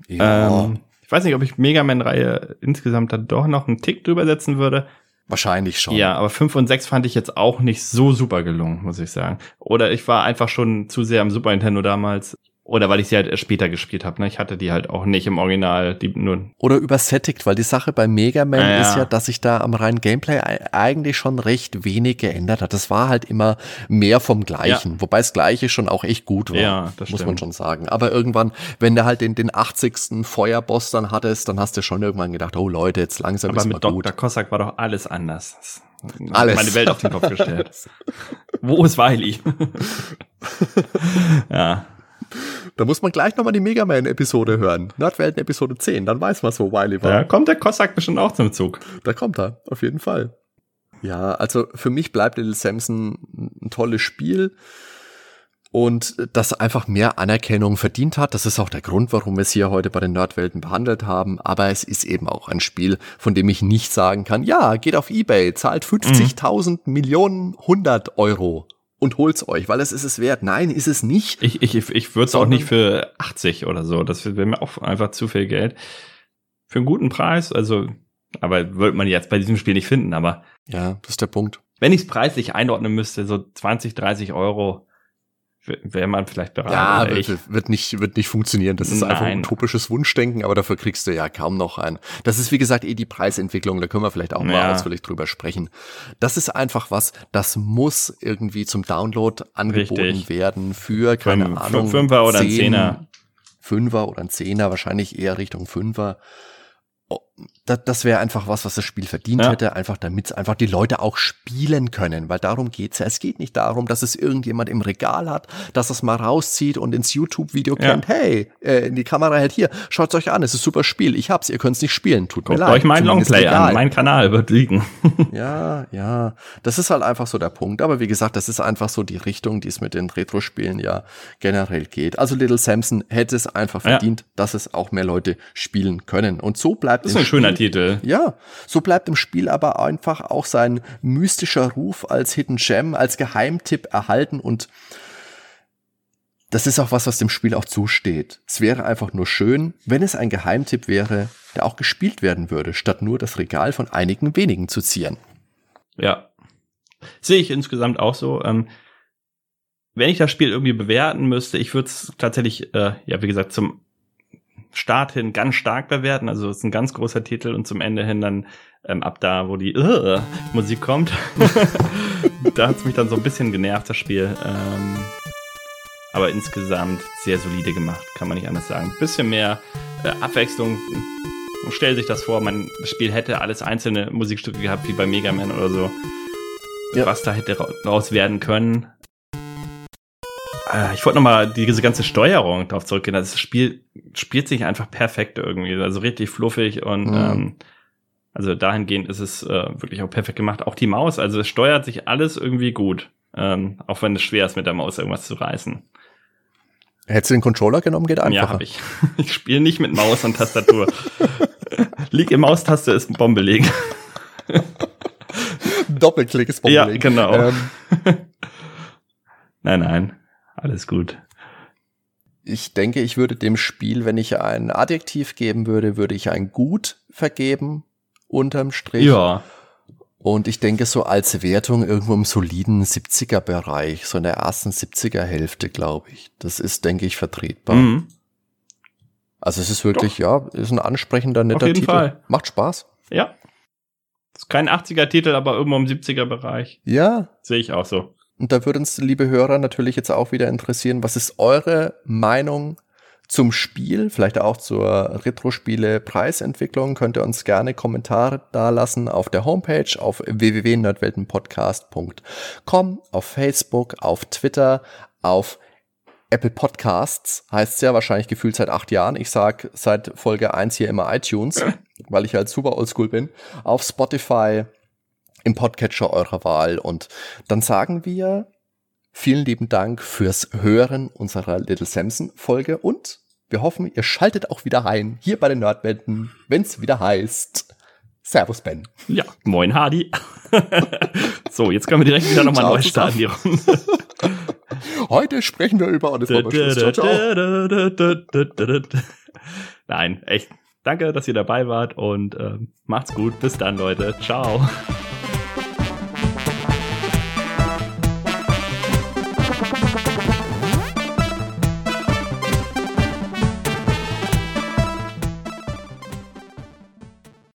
Ja. Ähm, Ich weiß nicht, ob ich Mega Man-Reihe insgesamt dann doch noch einen Tick drüber setzen würde. Wahrscheinlich schon. Ja, aber 5 und 6 fand ich jetzt auch nicht so super gelungen, muss ich sagen. Oder ich war einfach schon zu sehr am Super Nintendo damals. Oder weil ich sie halt erst später gespielt habe. Ne? Ich hatte die halt auch nicht im Original. Die nur Oder übersättigt, weil die Sache bei Mega Man Ja, ja. ist ja, dass sich da am reinen Gameplay ei- eigentlich schon recht wenig geändert hat. Das war halt immer mehr vom Gleichen. Wobei das Gleiche schon auch echt gut war. Ja, das Muss man stimmt. schon sagen. Aber irgendwann, wenn du halt den, den 80. Feuerboss dann hattest, dann hast du schon irgendwann gedacht, oh Leute, jetzt langsam Aber ist mal mit Dr. gut. Cossack war doch alles anders. Alles. Meine Welt auf den Kopf gestellt. [laughs] Wo ist Wiley? [laughs] ja. Da muss man gleich nochmal die Mega Man-Episode hören. Nerdwelten Episode 10, dann weiß man, wo Wily war. Da kommt der Cossack bestimmt auch zum Zug. Da kommt er, auf jeden Fall. Ja, also für mich bleibt Little Samson ein tolles Spiel und das einfach mehr Anerkennung verdient hat. Das ist auch der Grund, warum wir es hier heute bei den Nerdwelten behandelt haben. Aber es ist eben auch ein Spiel, von dem ich nicht sagen kann, ja, geht auf Ebay, zahlt 50.000 Millionen 100 Euro und holt's euch, weil es ist es wert. Nein, ist es nicht. Ich, ich, ich würde es auch nicht für 80 oder so. Das wäre mir auch einfach zu viel Geld. Für einen guten Preis, also, aber würde man jetzt bei diesem Spiel nicht finden. Aber Ja, das ist der Punkt. wenn ich es preislich einordnen müsste, so 20, 30 Euro, wäre man vielleicht bereit. Ja, ich. wird, wird nicht, wird nicht funktionieren. Das ist einfach Nein. ein utopisches Wunschdenken, aber dafür kriegst du ja kaum noch ein. Das ist, wie gesagt, eh die Preisentwicklung. Da können wir vielleicht auch mal Ja. ausführlich drüber sprechen. Das ist einfach was, das muss irgendwie zum Download angeboten Richtig. werden für, keine Fünf- Ahnung. Fünfer oder ein 10, Zehner. Fünfer oder ein Zehner, wahrscheinlich eher Richtung Fünfer. Das, das wäre einfach was, was das Spiel verdient Ja. hätte, einfach damit es einfach die Leute auch spielen können, weil darum geht's ja. Es geht nicht darum, dass es irgendjemand im Regal hat, dass es mal rauszieht und ins YouTube-Video Ja. kennt, hey, äh, in die Kamera hält hier, schaut's euch an, es ist ein super Spiel, ich hab's, ihr könnt's nicht spielen, tut mir Guckt leid. euch meinen Longplay an. Mein Kanal wird liegen. [laughs] Ja, ja, das ist halt einfach so der Punkt. Aber wie gesagt, das ist einfach so die Richtung, die es mit den Retro-Spielen ja generell geht. Also Little Samson hätte es einfach verdient, dass es auch mehr Leute spielen können. Und so bleibt ein schöner Titel. Ja, so bleibt im Spiel aber einfach auch sein mystischer Ruf als Hidden Gem, als Geheimtipp erhalten und das ist auch was, was dem Spiel auch zusteht. Es wäre einfach nur schön, wenn es ein Geheimtipp wäre, der auch gespielt werden würde, statt nur das Regal von einigen wenigen zu zieren. Ja. Sehe ich insgesamt auch so. Ähm, wenn ich das Spiel irgendwie bewerten müsste, ich würde es tatsächlich, äh, ja, wie gesagt, zum Start hin ganz stark bewerten. Also es ist ein ganz großer Titel und zum Ende hin dann ähm, ab da, wo die äh, Musik kommt. [laughs] da hat's mich dann so ein bisschen genervt, das Spiel. Ähm, aber insgesamt sehr solide gemacht, kann man nicht anders sagen. Bisschen mehr äh, Abwechslung. Stell sich das vor, man, das Spiel hätte alles einzelne Musikstücke gehabt, wie bei Mega Man oder so. Ja. Was da hätte ra- raus werden können. Äh, Ich wollte nochmal diese ganze Steuerung darauf zurückgehen. Also Das Spiel spielt sich einfach perfekt irgendwie. Also richtig fluffig und Mhm. ähm, also dahingehend ist es äh, wirklich auch perfekt gemacht. Auch die Maus, also es steuert sich alles irgendwie gut. Ähm, auch wenn es schwer ist, mit der Maus irgendwas zu reißen. Hättest du den Controller genommen, geht einfacher. Ja, habe ich. [laughs] Ich spiele nicht mit Maus und Tastatur. [laughs] Lieg im Maustaste ist bombelig. [laughs] Doppelklick ist Ja, bombelig. genau. Ähm, Nein, nein, alles gut. Ich denke, ich würde dem Spiel, wenn ich ein Adjektiv geben würde, würde ich ein gut vergeben, unterm Strich. Ja, Und ich denke, so als Wertung irgendwo im soliden 70er-Bereich, so in der ersten 70er-Hälfte, glaube ich. Das ist, denke ich, vertretbar. mhm. Also es ist wirklich, ja, ist ein ansprechender, netter jeden Titel. Fall. Macht Spaß. ja. Ist kein 80er-Titel, aber irgendwo im 70er-Bereich. Ja, Sehe ich auch so. Und da würde uns, liebe Hörer, natürlich jetzt auch wieder interessieren, was ist eure Meinung zum Spiel, vielleicht auch zur Retro-Spiele-Preisentwicklung? Könnt ihr uns gerne Kommentare dalassen auf der Homepage, auf www.nerdweltenpodcast.com, auf Facebook, auf Twitter, auf Apple Podcasts, heißt ja wahrscheinlich gefühlt seit acht Jahren. Ich sag seit Folge 1 hier immer iTunes, [coughs] weil ich halt super oldschool bin. Auf Spotify, im Podcatcher eurer Wahl. Und dann sagen wir vielen lieben Dank fürs Hören unserer Little Samson Folge und wir hoffen, ihr schaltet auch wieder rein hier bei den Nerdwelten, wenn es wieder heißt Servus Ben. Ja, moin Hardy. [laughs] so, jetzt können wir direkt wieder nochmal neu starten, Runde. [laughs] Heute sprechen wir über und es. [laughs] Nein, echt. danke, dass ihr dabei wart und äh, macht's gut. Bis dann, Leute. Ciao.